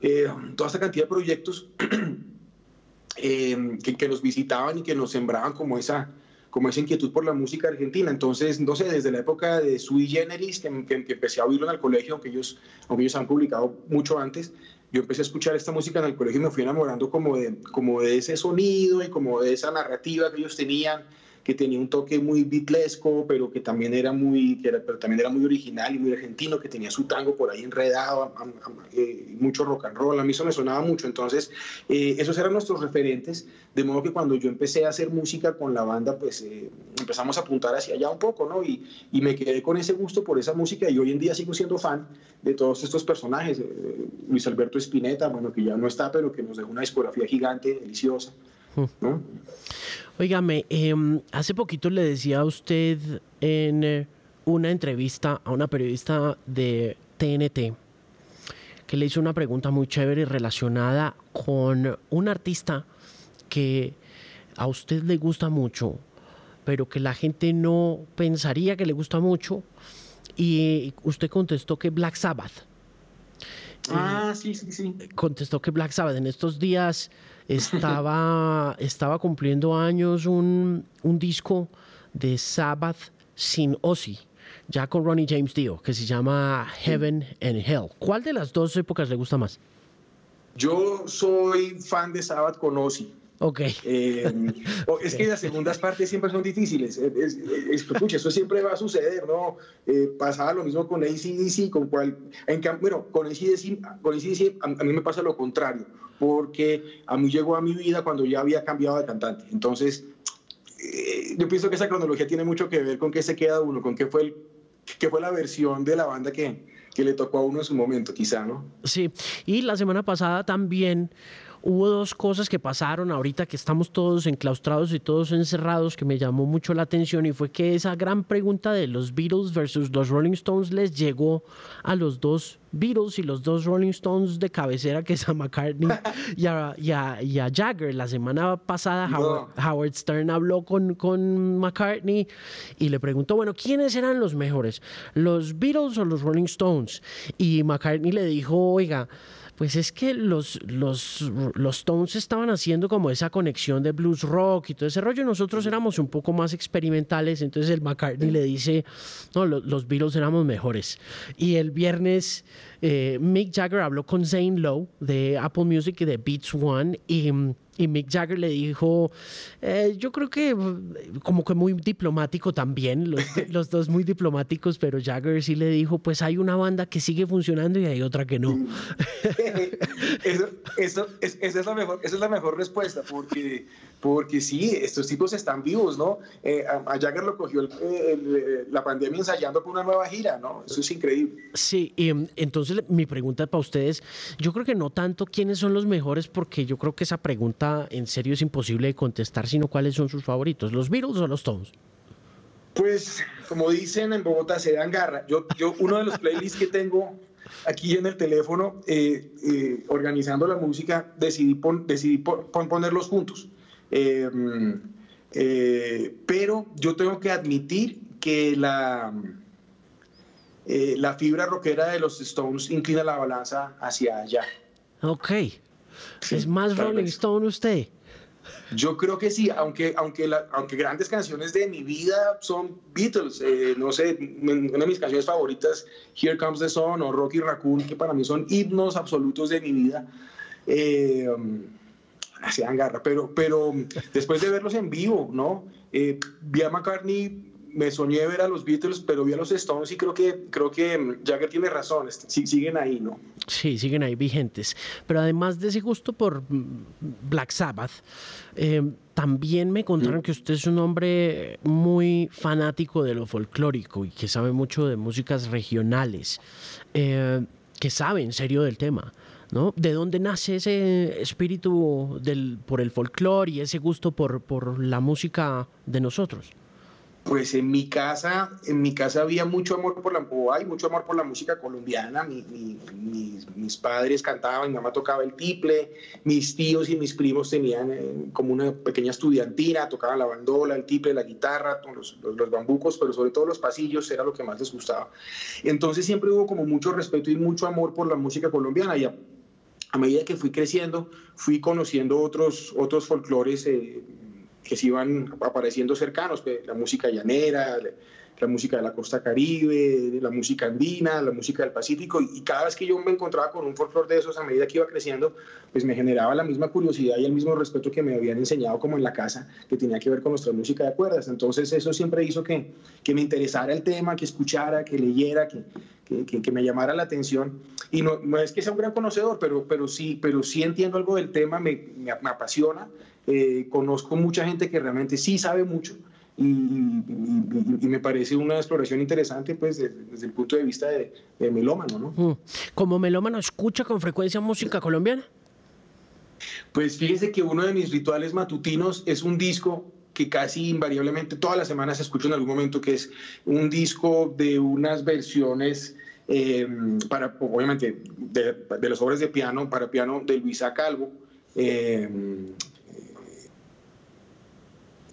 eh, toda esta cantidad de proyectos eh, que, que nos visitaban y que nos sembraban como esa como esa inquietud por la música argentina. Entonces, no sé, desde la época de Sui Generis, que, que, empecé a oírlo en el colegio, aunque ellos, aunque ellos han publicado mucho antes, yo empecé a escuchar esta música en el colegio y me fui enamorando como de, como de ese sonido y como de esa narrativa que ellos tenían que tenía un toque muy bitlesco, pero que también era muy, era, pero también era muy original y muy argentino, que tenía su tango por ahí enredado, eh, mucho rock and roll, a mí eso me sonaba mucho, entonces eh, esos eran nuestros referentes, de modo que cuando yo empecé a hacer música con la banda, pues eh, empezamos a apuntar hacia allá un poco, ¿no? Y, y, me quedé con ese gusto por esa música y hoy en día sigo siendo fan de todos estos personajes, Luis Alberto Spinetta, bueno, que ya no está, pero que nos dejó una discografía gigante, deliciosa, ¿no? Óigame, em, hace poquito le decía a usted en eh, una entrevista a una periodista de TNT que le hizo una pregunta muy chévere relacionada con un artista que a usted le gusta mucho, pero que la gente no pensaría que le gusta mucho. Y usted contestó que Black Sabbath. Ah, sí, sí, sí. Contestó que Black Sabbath en estos días estaba, estaba cumpliendo años un, un disco de Sabbath sin Ozzy, ya con Ronnie James Dio, que se llama Heaven and Hell. ¿Cuál de las dos épocas le gusta más? Yo soy fan de Sabbath con Ozzy. Ok. Eh, es que las segundas partes siempre son difíciles. Es, escucha, eso siempre va a suceder, ¿no? Eh, pasaba lo mismo con ACDC, con cual. En, bueno, con ACDC, con ACDC a, a, mí me pasa lo contrario, porque a mí llegó a mi vida cuando ya había cambiado de cantante. Entonces, eh, yo pienso que esa cronología tiene mucho que ver con qué se queda uno, con qué fue, el, qué fue la versión de la banda que, que le tocó a uno en su momento, quizá, ¿no? Sí, y la semana pasada también hubo dos cosas que pasaron ahorita que estamos todos enclaustrados y todos encerrados que me llamó mucho la atención y fue que esa gran pregunta de los Beatles versus los Rolling Stones les llegó a los dos Beatles y los dos Rolling Stones de cabecera que es a McCartney y a, y a, y a Jagger. La semana pasada Howard, Howard, Stern habló con, con McCartney y le preguntó, bueno, ¿quiénes eran los mejores? ¿Los Beatles o los Rolling Stones? Y McCartney le dijo, oiga, pues es que los, los, los Stones estaban haciendo como esa conexión de blues rock y todo ese rollo. Nosotros éramos un poco más experimentales. Entonces el McCartney le dice, no, los, los Beatles éramos mejores. Y el viernes eh, Mick Jagger habló con Zane Lowe de Apple Music y de Beats One y, y Mick Jagger le dijo, eh, yo creo que como que muy diplomático también, los, los, dos muy diplomáticos, pero Jagger sí le dijo, pues hay una banda que sigue funcionando y hay otra que no. eso, eso, es, esa, es la mejor, esa es la mejor respuesta, porque, porque sí, estos tipos están vivos, ¿no? Eh, a, a, Jagger lo cogió el, el, la pandemia ensayando por una nueva gira, ¿no? Eso es increíble. Sí, y entonces mi pregunta para ustedes, yo creo que no tanto quiénes son los mejores, porque yo creo que esa pregunta en serio es imposible de contestar, sino cuáles son sus favoritos, los Beatles o los Stones. Pues, como dicen en Bogotá, se dan garra. Yo, yo uno de los playlists que tengo aquí en el teléfono, eh, eh, organizando la música, decidí, pon, decidí pon, ponerlos juntos. Eh, pero yo tengo que admitir que la la fibra rockera de los Stones inclina la balanza hacia allá. Ok. ¿Es más Rolling Stone usted? Yo creo que sí, aunque, aunque, la, aunque grandes canciones de mi vida son Beatles. Eh, no sé, una de mis canciones favoritas, Here Comes the Sun o Rocky Raccoon, que para mí son himnos absolutos de mi vida. Eh, se garra, pero, pero después de verlos en vivo, ¿no? Eh, vi a McCartney me soñé ver a los Beatles, pero vi a los Stones y creo que, creo que Jagger tiene razón, sí, siguen ahí, ¿no? Sí, siguen ahí vigentes. Pero además de ese gusto por Black Sabbath, eh, también me contaron mm. que usted es un hombre muy fanático de lo folclórico y que sabe mucho de músicas regionales, eh, que sabe en serio del tema. ¿No? ¿De dónde nace ese espíritu del, por el folclore y ese gusto por, por la música de nosotros? Pues en mi casa, en mi casa había mucho amor por la, hay mucho amor por la música colombiana. Mi, mi, mis, padres cantaban, mi mamá tocaba el tiple, mis tíos y mis primos tenían eh, como una pequeña estudiantina, tocaban la bandola, el tiple, la guitarra, los, bambucos, pero sobre todo los pasillos era lo que más les gustaba. Entonces siempre hubo como mucho respeto y mucho amor por la música colombiana. Y a, a medida que fui creciendo, fui conociendo otros, otros folclores. Eh, que se iban apareciendo cercanos, pues, la música llanera, la música de la costa caribe, la música andina, la música del Pacífico, y cada vez que yo me encontraba con un folclore de esos a medida que iba creciendo, pues me generaba la misma curiosidad y el mismo respeto que me habían enseñado como en la casa, que tenía que ver con nuestra música de cuerdas. Entonces eso siempre hizo que, que me interesara el tema, que escuchara, que leyera, que, que, que, me llamara la atención. Y no, no, es que sea un gran conocedor, pero, pero, sí, pero sí entiendo algo del tema, me, me, me apasiona. Eh, conozco mucha gente que realmente sí sabe mucho y, y, y, me parece una exploración interesante pues desde, desde el punto de vista de, de melómano. ¿no? Mm. ¿Como melómano escucha con frecuencia música colombiana? Pues fíjese que uno de mis rituales matutinos es un disco que casi invariablemente todas las semanas escucho en algún momento, que es un disco de unas versiones eh, para, obviamente, de, de, las obras de piano, para piano de Luisa Calvo. Eh,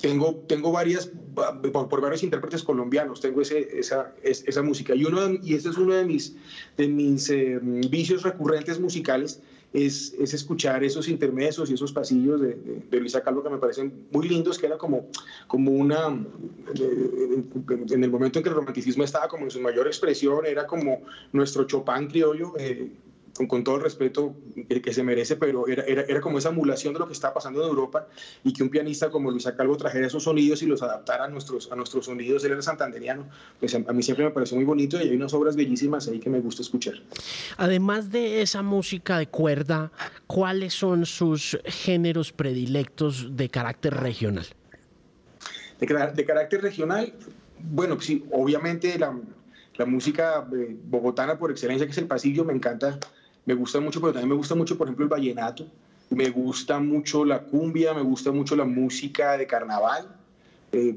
tengo, tengo varias, por, varios intérpretes colombianos, tengo ese, esa, esa música. Y, uno, y ese es uno de mis, de mis eh, vicios recurrentes musicales, es, es escuchar esos intermedios y esos pasillos de, de, Luisa Calvo que me parecen muy lindos, que era como, como una, en el momento en que el romanticismo estaba como en su mayor expresión, era como nuestro Chopin criollo. Eh, con, todo el respeto que, se merece, pero era, era, era, como esa emulación de lo que está pasando en Europa y que un pianista como Luis Calvo trajera esos sonidos y los adaptara a nuestros, a nuestros sonidos, él era santanderiano, pues a, mí siempre me pareció muy bonito y hay unas obras bellísimas ahí que me gusta escuchar. Además de esa música de cuerda, ¿cuáles son sus géneros predilectos de carácter regional? De, de carácter regional, bueno, sí, obviamente la, la música eh, bogotana por excelencia, que es el pasillo, me encanta me gusta mucho, pero también me gusta mucho, por ejemplo, el vallenato, me gusta mucho la cumbia, me gusta mucho la música de carnaval, eh,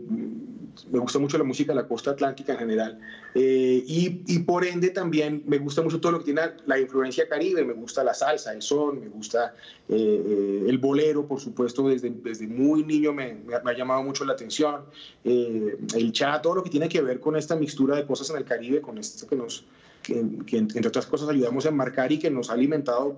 me gusta mucho la música de la costa atlántica en general. Eh, y, y, por ende también me gusta mucho todo lo que tiene la influencia caribe, me gusta la salsa, el son, me gusta eh, el bolero, por supuesto, desde, desde muy niño me, ha llamado mucho la atención, el cha, todo lo que tiene que ver con esta mixtura de cosas en el Caribe, con esto que nos, que, entre otras cosas ayudamos a enmarcar y que nos ha alimentado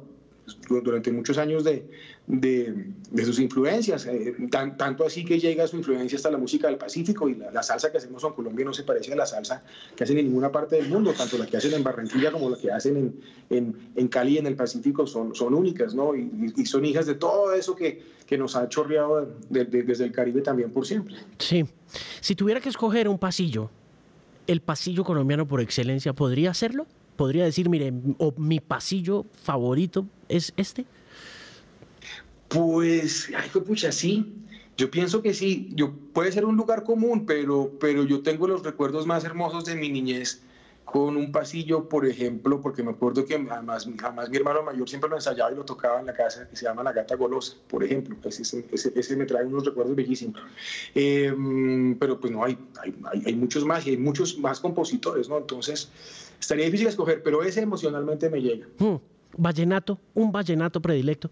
durante muchos años de, de, sus influencias, eh, tanto así que llega su influencia hasta la música del Pacífico y la, salsa que hacemos en Colombia no se parece a la salsa que hacen en ninguna parte del mundo, tanto la que hacen en Barranquilla como la que hacen en, en, en Cali en el Pacífico son, son únicas, ¿no? Y, y, son hijas de todo eso que, que nos ha chorreado desde el Caribe también por siempre. Sí, si tuviera que escoger un pasillo el pasillo colombiano por excelencia, ¿podría hacerlo? ¿Podría decir, mire, o mi pasillo favorito es este? Pues, ay, pucha, sí. Yo pienso que sí. Yo, puede ser un lugar común, pero, pero yo tengo los recuerdos más hermosos de mi niñez con un pasillo, por ejemplo, porque me acuerdo que además, además mi hermano mayor siempre lo ensayaba y lo tocaba en la casa, que se llama La Gata Golosa, por ejemplo. Ese, ese, me trae unos recuerdos bellísimos. Em, pero pues no, hay, hay, hay, muchos más y hay muchos más compositores, ¿no? Entonces, estaría difícil escoger, pero ese emocionalmente me llega. Hmm. Vallenato, un vallenato predilecto.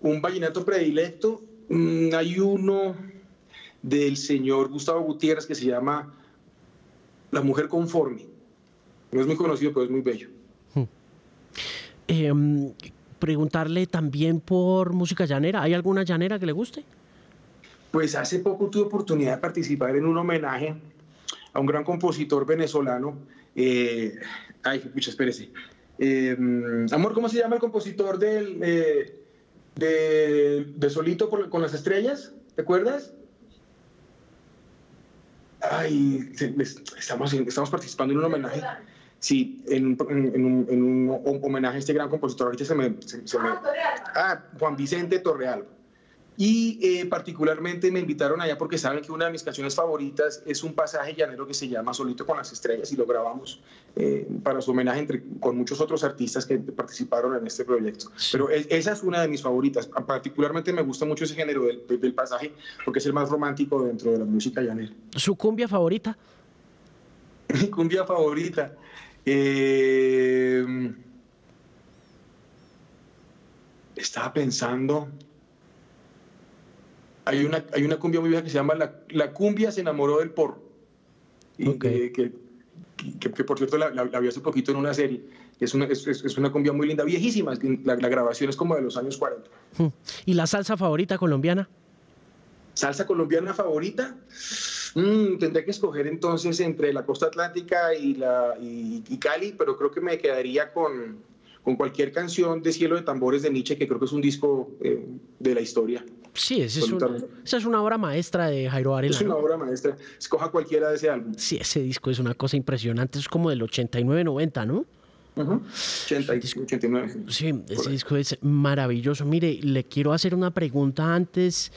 Un vallenato predilecto, mm, hay uno del señor Gustavo Gutiérrez que se llama la mujer conforme. No es muy conocido, pero es muy bello. Hmm. Em, preguntarle también por música llanera. ¿Hay alguna llanera que le guste? Pues hace poco tuve oportunidad de participar en un homenaje a un gran compositor venezolano. Eh, ay, pucha, espérese. Em, amor, ¿cómo se llama el compositor del, eh, de, Solito con las estrellas? ¿Te acuerdas? Ay, estamos, estamos participando en un homenaje. Sí, en, en, un, en, un, homenaje a este gran compositor. Ahorita se me. Se, me ah, Juan Vicente Torreal. Y eh, particularmente me invitaron allá porque saben que una de mis canciones favoritas es un pasaje llanero que se llama Solito con las Estrellas y lo grabamos eh, para su homenaje entre, con muchos otros artistas que participaron en este proyecto. Pero esa es una de mis favoritas. Particularmente me gusta mucho ese género del, del, pasaje porque es el más romántico dentro de la música llanera. ¿Su cumbia favorita? Mi cumbia favorita. Eh, estaba pensando hay una, hay una cumbia muy vieja que se llama La, la cumbia se enamoró del porro. Y que, que, que, por cierto la, la, vi hace poquito en una serie. Es una, es, es una cumbia muy linda, viejísima. La, grabación es como de los años 40. Hmm. ¿Y la salsa favorita colombiana? ¿Salsa colombiana favorita? Mm, tendría que escoger entonces entre la costa atlántica y, la, y Cali, pero creo que me quedaría con, con cualquier canción de Cielo de Tambores de Nietzsche, que creo que es un disco eh, de la historia. Sí, ese es esa es una obra maestra de Jairo Varela. Es una obra maestra. Escoja cualquiera de ese álbum. Sí, ese disco es una cosa impresionante. Es como del 89-90, ¿no? Uh 89. Sí, ese disco es maravilloso. Mire, le quiero hacer una pregunta antes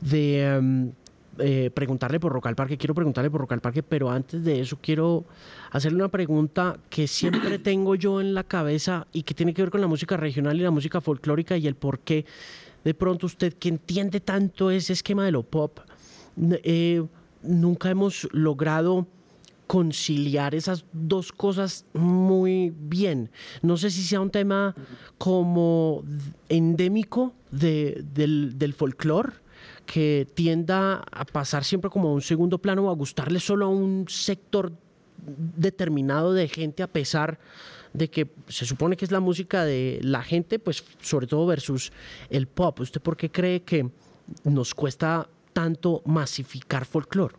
de em, eh, preguntarle por Rock al Parque. Quiero preguntarle por Rock al Parque, pero antes de eso quiero hacerle una pregunta que siempre tengo yo en la cabeza y que tiene que ver con la música regional y la música folclórica y el por qué de pronto usted que entiende tanto ese esquema de lo pop, eh, nunca hemos logrado conciliar esas dos cosas muy bien. No sé si sea un tema como endémico del, del folclore, que tienda a pasar siempre como a un segundo plano o a gustarle solo a un sector determinado de gente a pesar de que se supone que es la música de la gente, pues sobre todo versus el pop. ¿Usted por qué cree que nos cuesta tanto masificar folclore?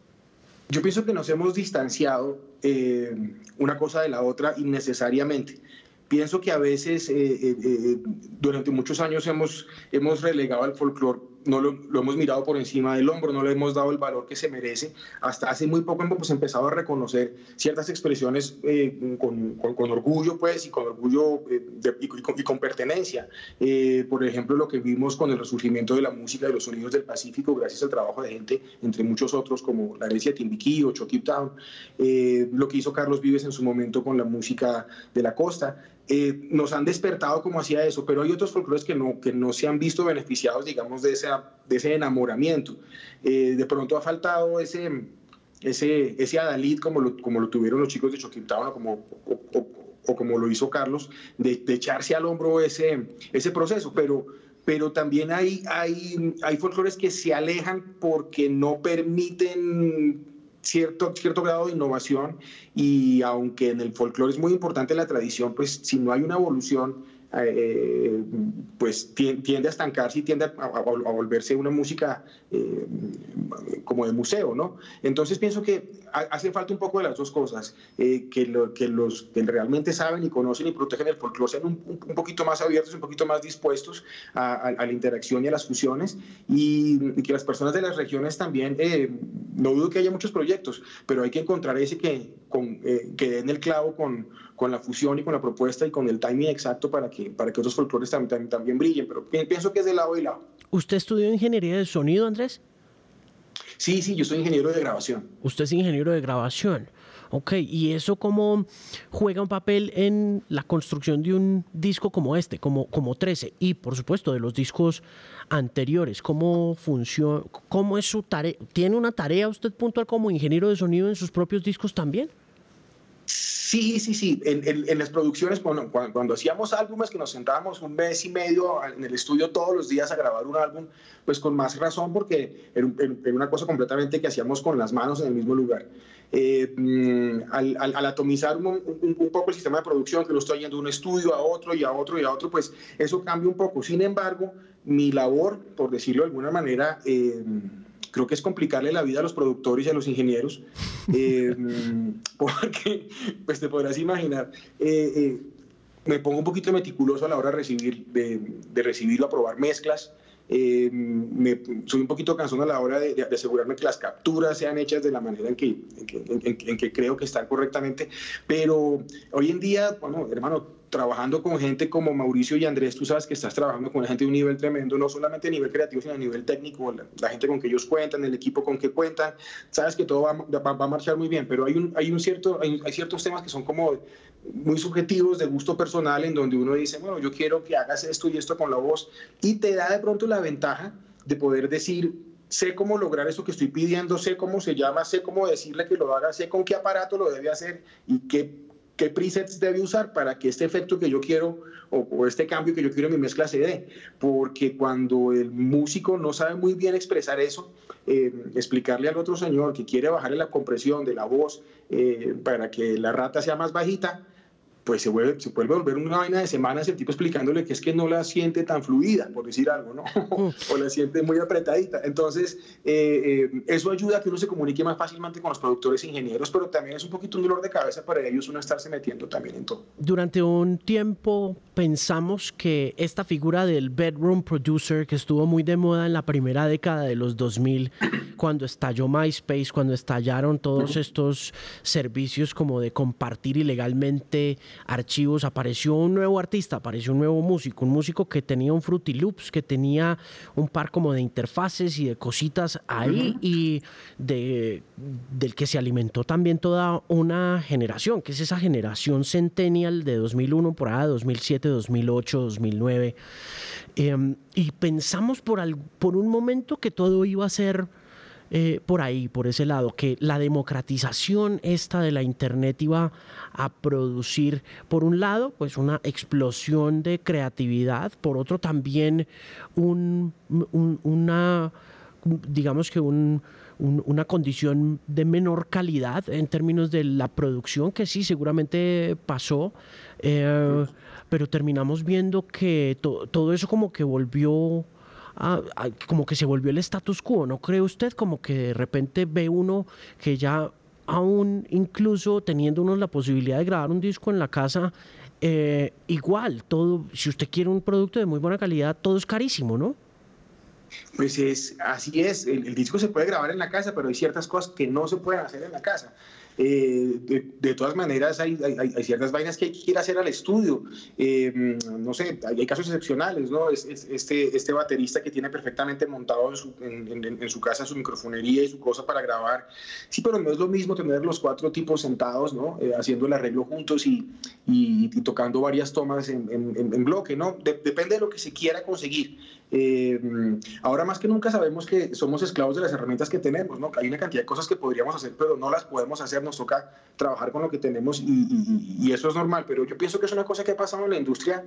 Yo pienso que nos hemos distanciado eh, una cosa de la otra innecesariamente. Pienso que a veces eh, eh, durante muchos años hemos, hemos relegado al folclore no lo, hemos mirado por encima del hombro, no le hemos dado el valor que se merece. Hasta hace muy poco hemos empezado a reconocer ciertas expresiones eh, con, con, orgullo, pues, y con orgullo eh, y, con, pertenencia. Eh, por ejemplo, lo que vimos con el resurgimiento de la música de los sonidos del Pacífico, gracias al trabajo de gente, entre muchos otros, como la de Timbiquí o Chucky Town, lo que hizo Carlos Vives en su momento con la música de la costa. Eh, nos han despertado como hacía eso, pero hay otros folclores que no, que no se han visto beneficiados, digamos, de, ese, de ese enamoramiento. Eh, de pronto ha faltado ese, ese, ese adalid como lo, como lo tuvieron los chicos de Choquintao, como, o, como lo hizo Carlos, de, echarse al hombro ese, ese proceso, pero pero también hay, hay, hay folclores que se alejan porque no permiten cierto, cierto grado de innovación y aunque en el folclore es muy importante la tradición, pues si no hay una evolución, eh, pues tiende a estancarse y tiende a, volverse una música eh, como de museo, ¿no? Entonces pienso que hace falta un poco de las dos cosas, eh, que, lo, que los que realmente saben y conocen y protegen el folclore sean un, poquito más abiertos, un poquito más dispuestos a, la interacción y a las fusiones y, que las personas de las regiones también, no dudo que haya muchos proyectos, pero hay que encontrar ese que, con, que den el clavo con con la fusión y con la propuesta y con el timing exacto para que, para que otros folclores también, también, brillen, pero pienso que es de lado y lado. ¿Usted estudió ingeniería de sonido, Andrés? Sí, sí, yo soy ingeniero de grabación. Usted es ingeniero de grabación. Ok, ¿y eso cómo juega un papel en la construcción de un disco como este, como, como 13? Y por supuesto de los discos anteriores, ¿cómo funciona? ¿Cómo es su tarea? ¿Tiene una tarea usted puntual como ingeniero de sonido en sus propios discos también? Sí, sí, sí. En, las producciones, cuando, cuando, hacíamos álbumes que nos sentábamos un mes y medio en el estudio todos los días a grabar un álbum, pues con más razón porque era, una cosa completamente que hacíamos con las manos en el mismo lugar. Eh, mm, al, atomizar un, poco el sistema de producción, que lo estoy yendo de un estudio a otro y a otro y a otro, pues eso cambia un poco. Sin embargo, mi labor, por decirlo de alguna manera, eh, creo que es complicarle la vida a los productores y a los ingenieros, eh, porque, pues te podrás imaginar, eh, eh, me pongo un poquito meticuloso a la hora de, recibir, de, de recibirlo, aprobar mezclas, me, soy un poquito cansón a la hora de, asegurarme que las capturas sean hechas de la manera en que, en que, creo que están correctamente. Pero hoy en día, bueno, hermano, trabajando con gente como Mauricio y Andrés, tú sabes que estás trabajando con gente de un nivel tremendo, no solamente a nivel creativo, sino a nivel técnico, la, gente con que ellos cuentan, el equipo con que cuentan, sabes que todo va, va, a marchar muy bien, pero hay, un, hay, un cierto, hay, ciertos temas que son como muy subjetivos, de gusto personal, en donde uno dice, bueno, yo quiero que hagas esto y esto con la voz, y te da de pronto la ventaja de poder decir, sé cómo lograr eso que estoy pidiendo, sé cómo se llama, sé cómo decirle que lo haga, sé con qué aparato lo debe hacer y qué qué presets debe usar para que este efecto que yo quiero o, este cambio que yo quiero en mi mezcla se dé. Porque cuando el músico no sabe muy bien expresar eso, eh, explicarle al otro señor que quiere bajarle la compresión de la voz eh, para que la rata sea más bajita, pues se vuelve, se vuelve a volver una vaina de semanas el tipo explicándole que es que no la siente tan fluida, por decir algo, ¿no? O la siente muy apretadita. Entonces, eh, eh, eso ayuda a que uno se comunique más fácilmente con los productores e ingenieros, pero también es un poquito un dolor de cabeza para ellos uno estarse metiendo también en todo. Durante un tiempo pensamos que esta figura del bedroom producer, que estuvo muy de moda en la primera década de los 2000, cuando estalló MySpace, cuando estallaron todos estos servicios como de compartir ilegalmente archivos, apareció un nuevo artista, apareció un nuevo músico, un músico que tenía un Fruity Loops, que tenía un par como de interfaces y de cositas ahí y de, del que se alimentó también toda una generación, que es esa generación centennial de 2001 por allá, 2007, 2008, 2009. y pensamos por, por un momento que todo iba a ser eh, por ahí, por ese lado, que la democratización esta de la Internet iba a producir, por un lado, pues una explosión de creatividad, por otro también un, una digamos que un, una condición de menor calidad en términos de la producción, que sí, seguramente pasó, eh, pero terminamos viendo que todo eso como que volvió... como que se volvió el status quo, ¿no cree usted? Como que de repente ve uno que ya aún incluso teniendo uno la posibilidad de grabar un disco en la casa, eh, igual, todo, si usted quiere un producto de muy buena calidad, todo es carísimo, ¿no? Pues es, así es, el, disco se puede grabar en la casa, pero hay ciertas cosas que no se pueden hacer en la casa. Eh, de, todas maneras, hay, hay, ciertas vainas que hay que hacer al estudio. Eh, no sé, hay, casos excepcionales, ¿no? Es, este, este baterista que tiene perfectamente montado en su, en, su, casa su microfonería y su cosa para grabar. Sí, pero no es lo mismo tener los cuatro tipos sentados, ¿no? Eh, haciendo el arreglo juntos y, y, tocando varias tomas en, bloque, ¿no? depende de lo que se quiera conseguir. Ahora más que nunca sabemos que somos esclavos de las herramientas que tenemos, ¿no? Hay una cantidad de cosas que podríamos hacer, pero no las podemos hacer nos toca trabajar con lo que tenemos y, eso es normal, pero yo pienso que es una cosa que ha pasado en la industria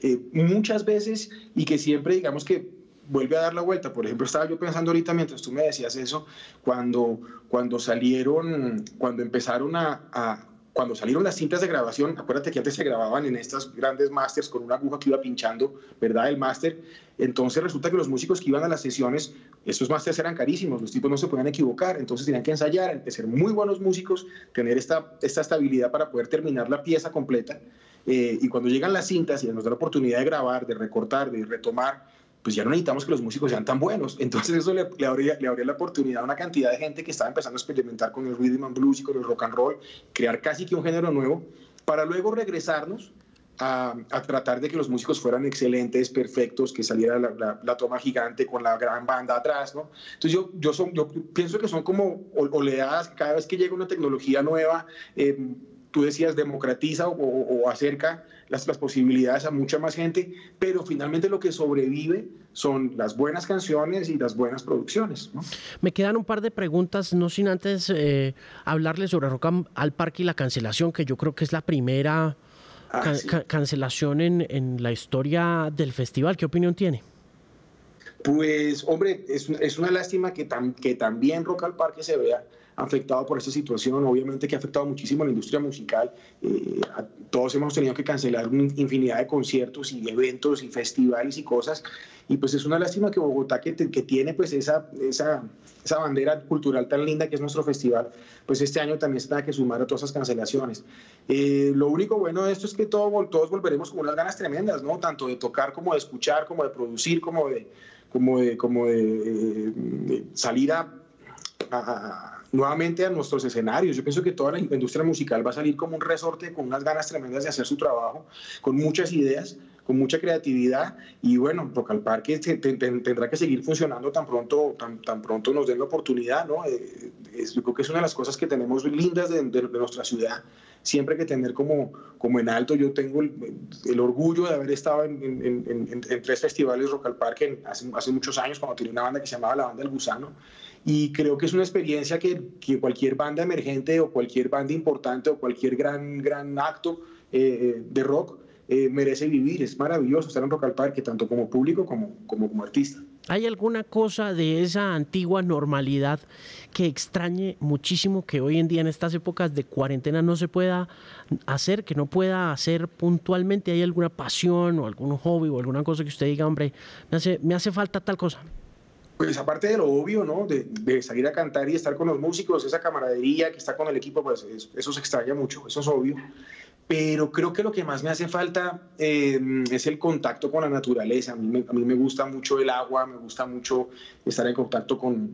eh, muchas veces y que siempre digamos que vuelve a dar la vuelta. Por ejemplo, estaba yo pensando ahorita mientras tú me decías eso, cuando, cuando salieron, cuando empezaron a cuando salieron las cintas de grabación, acuérdate que antes se grababan en estas grandes masters con una aguja que iba pinchando, ¿verdad? El máster. Entonces resulta que los músicos que iban a las sesiones, estos másters eran carísimos, los tipos no se podían equivocar, entonces tenían que ensayar, ser muy buenos músicos, tener esta, esta estabilidad para poder terminar la pieza completa. Eh, y cuando llegan las cintas y nos da la oportunidad de grabar, de recortar, de retomar, pues ya no necesitamos que los músicos sean tan buenos. Entonces eso le, le, abría, le abría la oportunidad a una cantidad de gente que estaba empezando a experimentar con el rhythm and blues y con el rock and roll, crear casi que un género nuevo, para luego regresarnos a, a, tratar de que los músicos fueran excelentes, perfectos, que saliera la, la, toma gigante con la gran banda atrás, ¿no? Entonces yo, yo, son, yo pienso que son como oleadas, cada vez que llega una tecnología nueva, eh, tú decías, democratiza o, acerca las, las, posibilidades a mucha más gente, pero finalmente lo que sobrevive son las buenas canciones y las buenas producciones. Me quedan un par de preguntas, no sin antes eh, hablarles sobre Rock al Parque y la cancelación, que yo creo que es la primera ah, cancelación en, en, la historia del festival. ¿Qué opinión tiene? Pues, hombre, es, es una lástima que, que también Rock al Parque se vea afectado por esta situación, obviamente que ha afectado muchísimo a la industria musical. Eh, todos hemos tenido que cancelar una infinidad de conciertos y eventos y festivales y cosas. Y pues es una lástima que Bogotá, que, que tiene pues esa, esa, esa, bandera cultural tan linda que es nuestro festival, pues este año también tenga que sumar a todas esas cancelaciones. Eh, lo único bueno de esto es que todo, todos volveremos con unas ganas tremendas, ¿no? Tanto de tocar como de escuchar, como de producir, como de, como de, como de, de salir a, a nuevamente a nuestros escenarios. Yo pienso que toda la industria musical va a salir como un resorte con unas ganas tremendas de hacer su trabajo, con muchas ideas, con mucha creatividad y bueno, Rock al Parque tendrá que seguir funcionando tan pronto, tan, tan pronto nos den la oportunidad, ¿no? Eh, yo creo que es una de las cosas que tenemos lindas de, nuestra ciudad, siempre que tener como, como en alto, yo tengo el, orgullo de haber estado en, en, tres festivales Rock al Parque hace, hace muchos años, cuando tenía una banda que se llamaba La Banda del Gusano, y creo que es una experiencia que, cualquier banda emergente o cualquier banda importante o cualquier gran, gran acto eh, de rock eh, merece vivir. Es maravilloso estar en Rock al Parque, tanto como público como, como, como artista. ¿Hay alguna cosa de esa antigua normalidad que extrañe muchísimo que hoy en día en estas épocas de cuarentena no se pueda hacer, que no pueda hacer puntualmente? ¿Hay alguna pasión o algún hobby o alguna cosa que usted diga, hombre, me hace, me hace falta tal cosa? Pues aparte de lo obvio, ¿no? De, salir a cantar y estar con los músicos, esa camaradería que está con el equipo, pues eso, se extraña mucho, eso es obvio. Pero creo que lo que más me hace falta eh, es el contacto con la naturaleza. a mí me gusta mucho el agua, me gusta mucho estar en contacto con,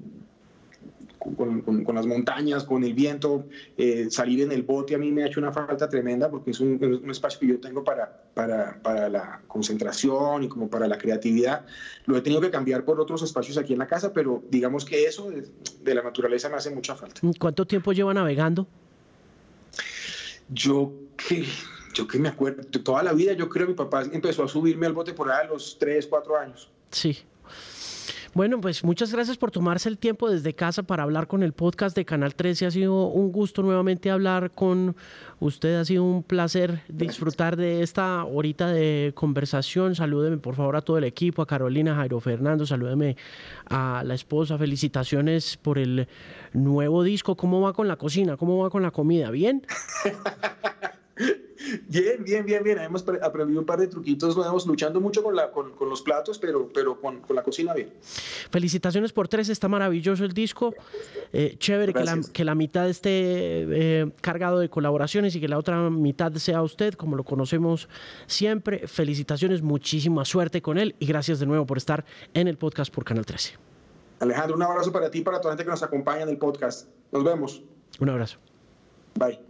con, con, las montañas, con el viento, eh, salir en el bote a mí me ha hecho una falta tremenda porque es un, un espacio que yo tengo para, para, para, la concentración y como para la creatividad. Lo he tenido que cambiar por otros espacios aquí en la casa, pero digamos que eso de, de la naturaleza me hace mucha falta. ¿Cuánto tiempo lleva navegando? Yo que, yo que me acuerdo, toda la vida yo creo que mi papá empezó a subirme al bote por ahí a los 3, 4 años. Sí, Bueno, pues muchas gracias por tomarse el tiempo desde casa para hablar con el podcast de Canal 13. Ha sido un gusto nuevamente hablar con usted. Ha sido un placer disfrutar de esta horita de conversación. Salúdeme por favor a todo el equipo, a Carolina, Jairo Fernando, salúdeme a la esposa. Felicitaciones por el nuevo disco. ¿Cómo va con la cocina? ¿Cómo va con la comida? ¿Bien? Bien, bien, bien, bien. Hemos aprendido un par de truquitos nuevos, luchando mucho con, la, con, los platos, pero, pero con, la cocina bien. Felicitaciones por tres, está maravilloso el disco. Eh, chévere que la, que la, mitad esté eh, cargado de colaboraciones y que la otra mitad sea usted, como lo conocemos siempre. Felicitaciones, muchísima suerte con él y gracias de nuevo por estar en el podcast por Canal 13. Alejandro, un abrazo para ti y para toda la gente que nos acompaña en el podcast. Nos vemos. Un abrazo. Bye.